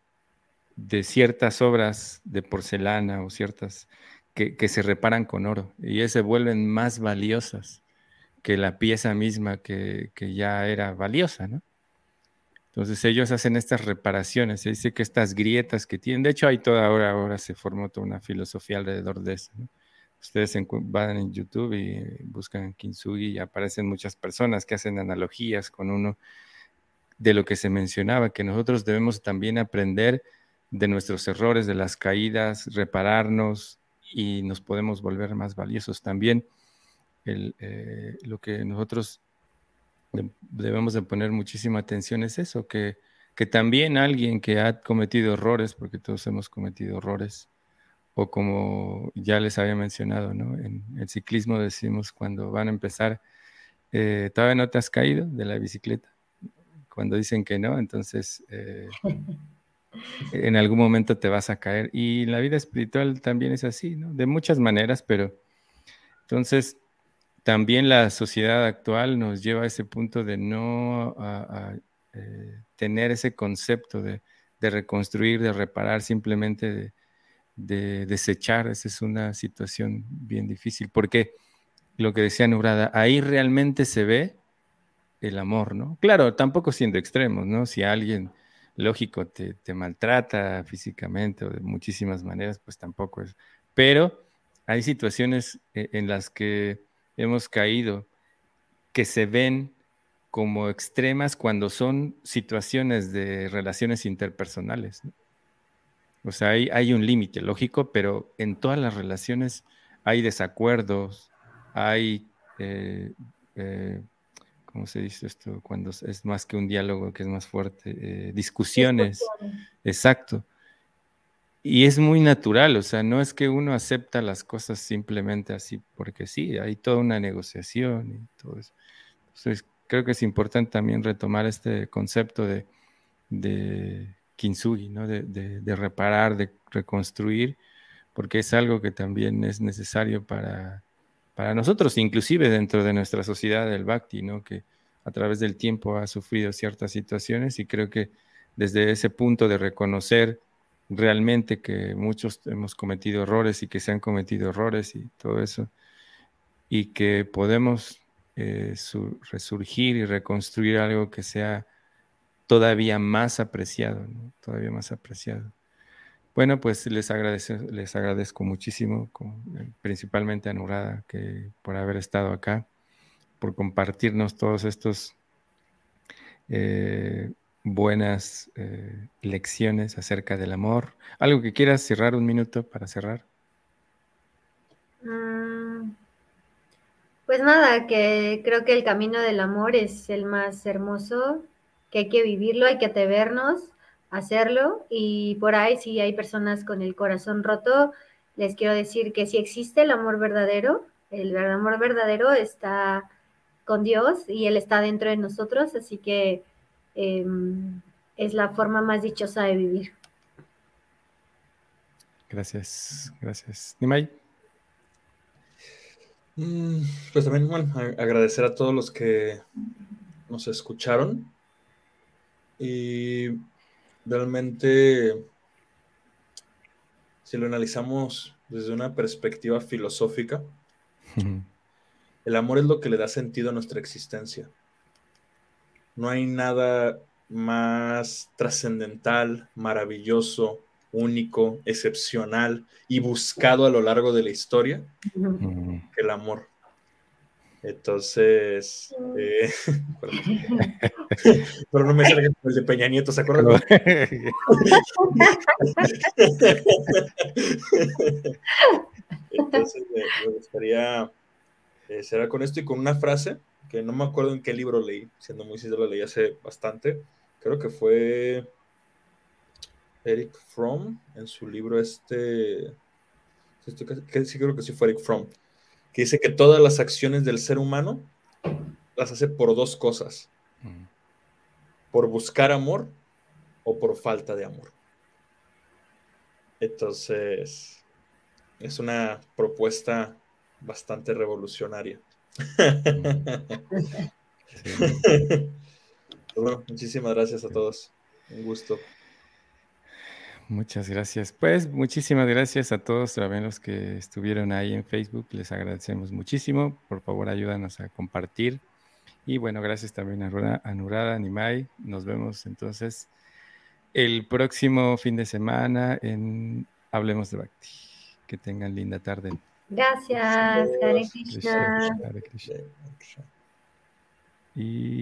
de ciertas obras de porcelana o ciertas que, que, se reparan con oro y se vuelven más valiosas que la pieza misma que, ya era valiosa, ¿no? Entonces ellos hacen estas reparaciones, se dice que estas grietas que tienen, de hecho hay toda ahora, ahora se formó toda una filosofía alrededor de eso. Ustedes van en YouTube y buscan Kintsugi y aparecen muchas personas que hacen analogías con uno de lo que se mencionaba, que nosotros debemos también aprender de nuestros errores, de las caídas, repararnos y nos podemos volver más valiosos también eh, lo que nosotros debemos de poner muchísima atención es eso, que, que también alguien que ha cometido errores, porque todos hemos cometido errores, o como ya les había mencionado, ¿no? En el ciclismo decimos cuando van a empezar, eh, ¿todavía no te has caído de la bicicleta? Cuando dicen que no, entonces eh, en algún momento te vas a caer. Y la vida espiritual también es así. De muchas maneras, pero entonces también la sociedad actual nos lleva a ese punto de no eh, tener ese concepto de, reconstruir, de reparar, simplemente de, desechar. Esa es una situación bien difícil, porque lo que decía Nubrada, ahí realmente se ve el amor, ¿no? Claro, tampoco siendo extremos, ¿no? Si alguien, lógico, te, te maltrata físicamente o de muchísimas maneras, pues tampoco es. Pero hay situaciones eh, en las que hemos caído, que se ven como extremas cuando son situaciones de relaciones interpersonales. O sea, hay, un límite lógico, pero en todas las relaciones hay desacuerdos, hay, eh, eh, ¿cómo se dice esto? Cuando es más que un diálogo, que es más fuerte, eh, discusiones. Exacto. Y es muy natural, o sea, no es que uno acepta las cosas simplemente así porque sí, hay toda una negociación y todo eso. Entonces, creo que es importante también retomar este concepto de, de kintsugi, ¿no? De, reparar, de reconstruir, porque es algo que también es necesario para, para nosotros, inclusive dentro de nuestra sociedad del bhakti, ¿no? Que a través del tiempo ha sufrido ciertas situaciones y creo que desde ese punto de reconocer realmente que muchos hemos cometido errores y que se han cometido errores y todo eso, y que podemos eh, resurgir y reconstruir algo que sea todavía más apreciado, todavía más apreciado. Bueno, pues les agradezco, les agradezco muchísimo, eh, principalmente a Nurada, que por haber estado acá, por compartirnos todos estos eh, buenas eh, lecciones acerca del amor. ¿Algo que quieras cerrar un minuto para cerrar? Mm, pues nada, que creo que el camino del amor es el más hermoso, que hay que vivirlo, hay que atrevernos a hacerlo y por ahí si hay personas con el corazón roto, les quiero decir que si existe el amor verdadero, el amor verdadero está con Dios y Él está dentro de nosotros, así que Em, es la forma más dichosa de vivir. Gracias, gracias. Nimay. Mm, pues también, bueno, agradecer a todos los que nos escucharon y realmente, si lo analizamos desde una perspectiva filosófica, el amor es lo que le da sentido a nuestra existencia. No hay nada más trascendental, maravilloso, único, excepcional y buscado a lo largo de la historia que el amor. Entonces, eh, *laughs* *laughs* pero no me sale el de Peña Nieto, ¿se acuerdan? *laughs* Entonces, me, gustaría eh, cerrar con esto y con una frase que no me acuerdo en qué libro leí, siendo muy sincero, leí hace bastante. Creo que fue Eric Fromm en su libro este, sí creo que sí fue Eric Fromm, que dice que todas las acciones del ser humano las hace por dos cosas, por buscar amor o por falta de amor. Entonces, es una propuesta bastante revolucionaria. Bueno, muchísimas gracias a todos. Un gusto. Muchas gracias. Pues muchísimas gracias a todos también los que estuvieron ahí en Facebook. Les agradecemos muchísimo. Por favor, ayúdanos a compartir. Y bueno, gracias también a, a Nurada, Nimai. Nos vemos entonces el próximo fin de semana en Hablemos de Bhakti. Que tengan linda tarde. Gracias, Hare Krishna. Hare Krishna. Y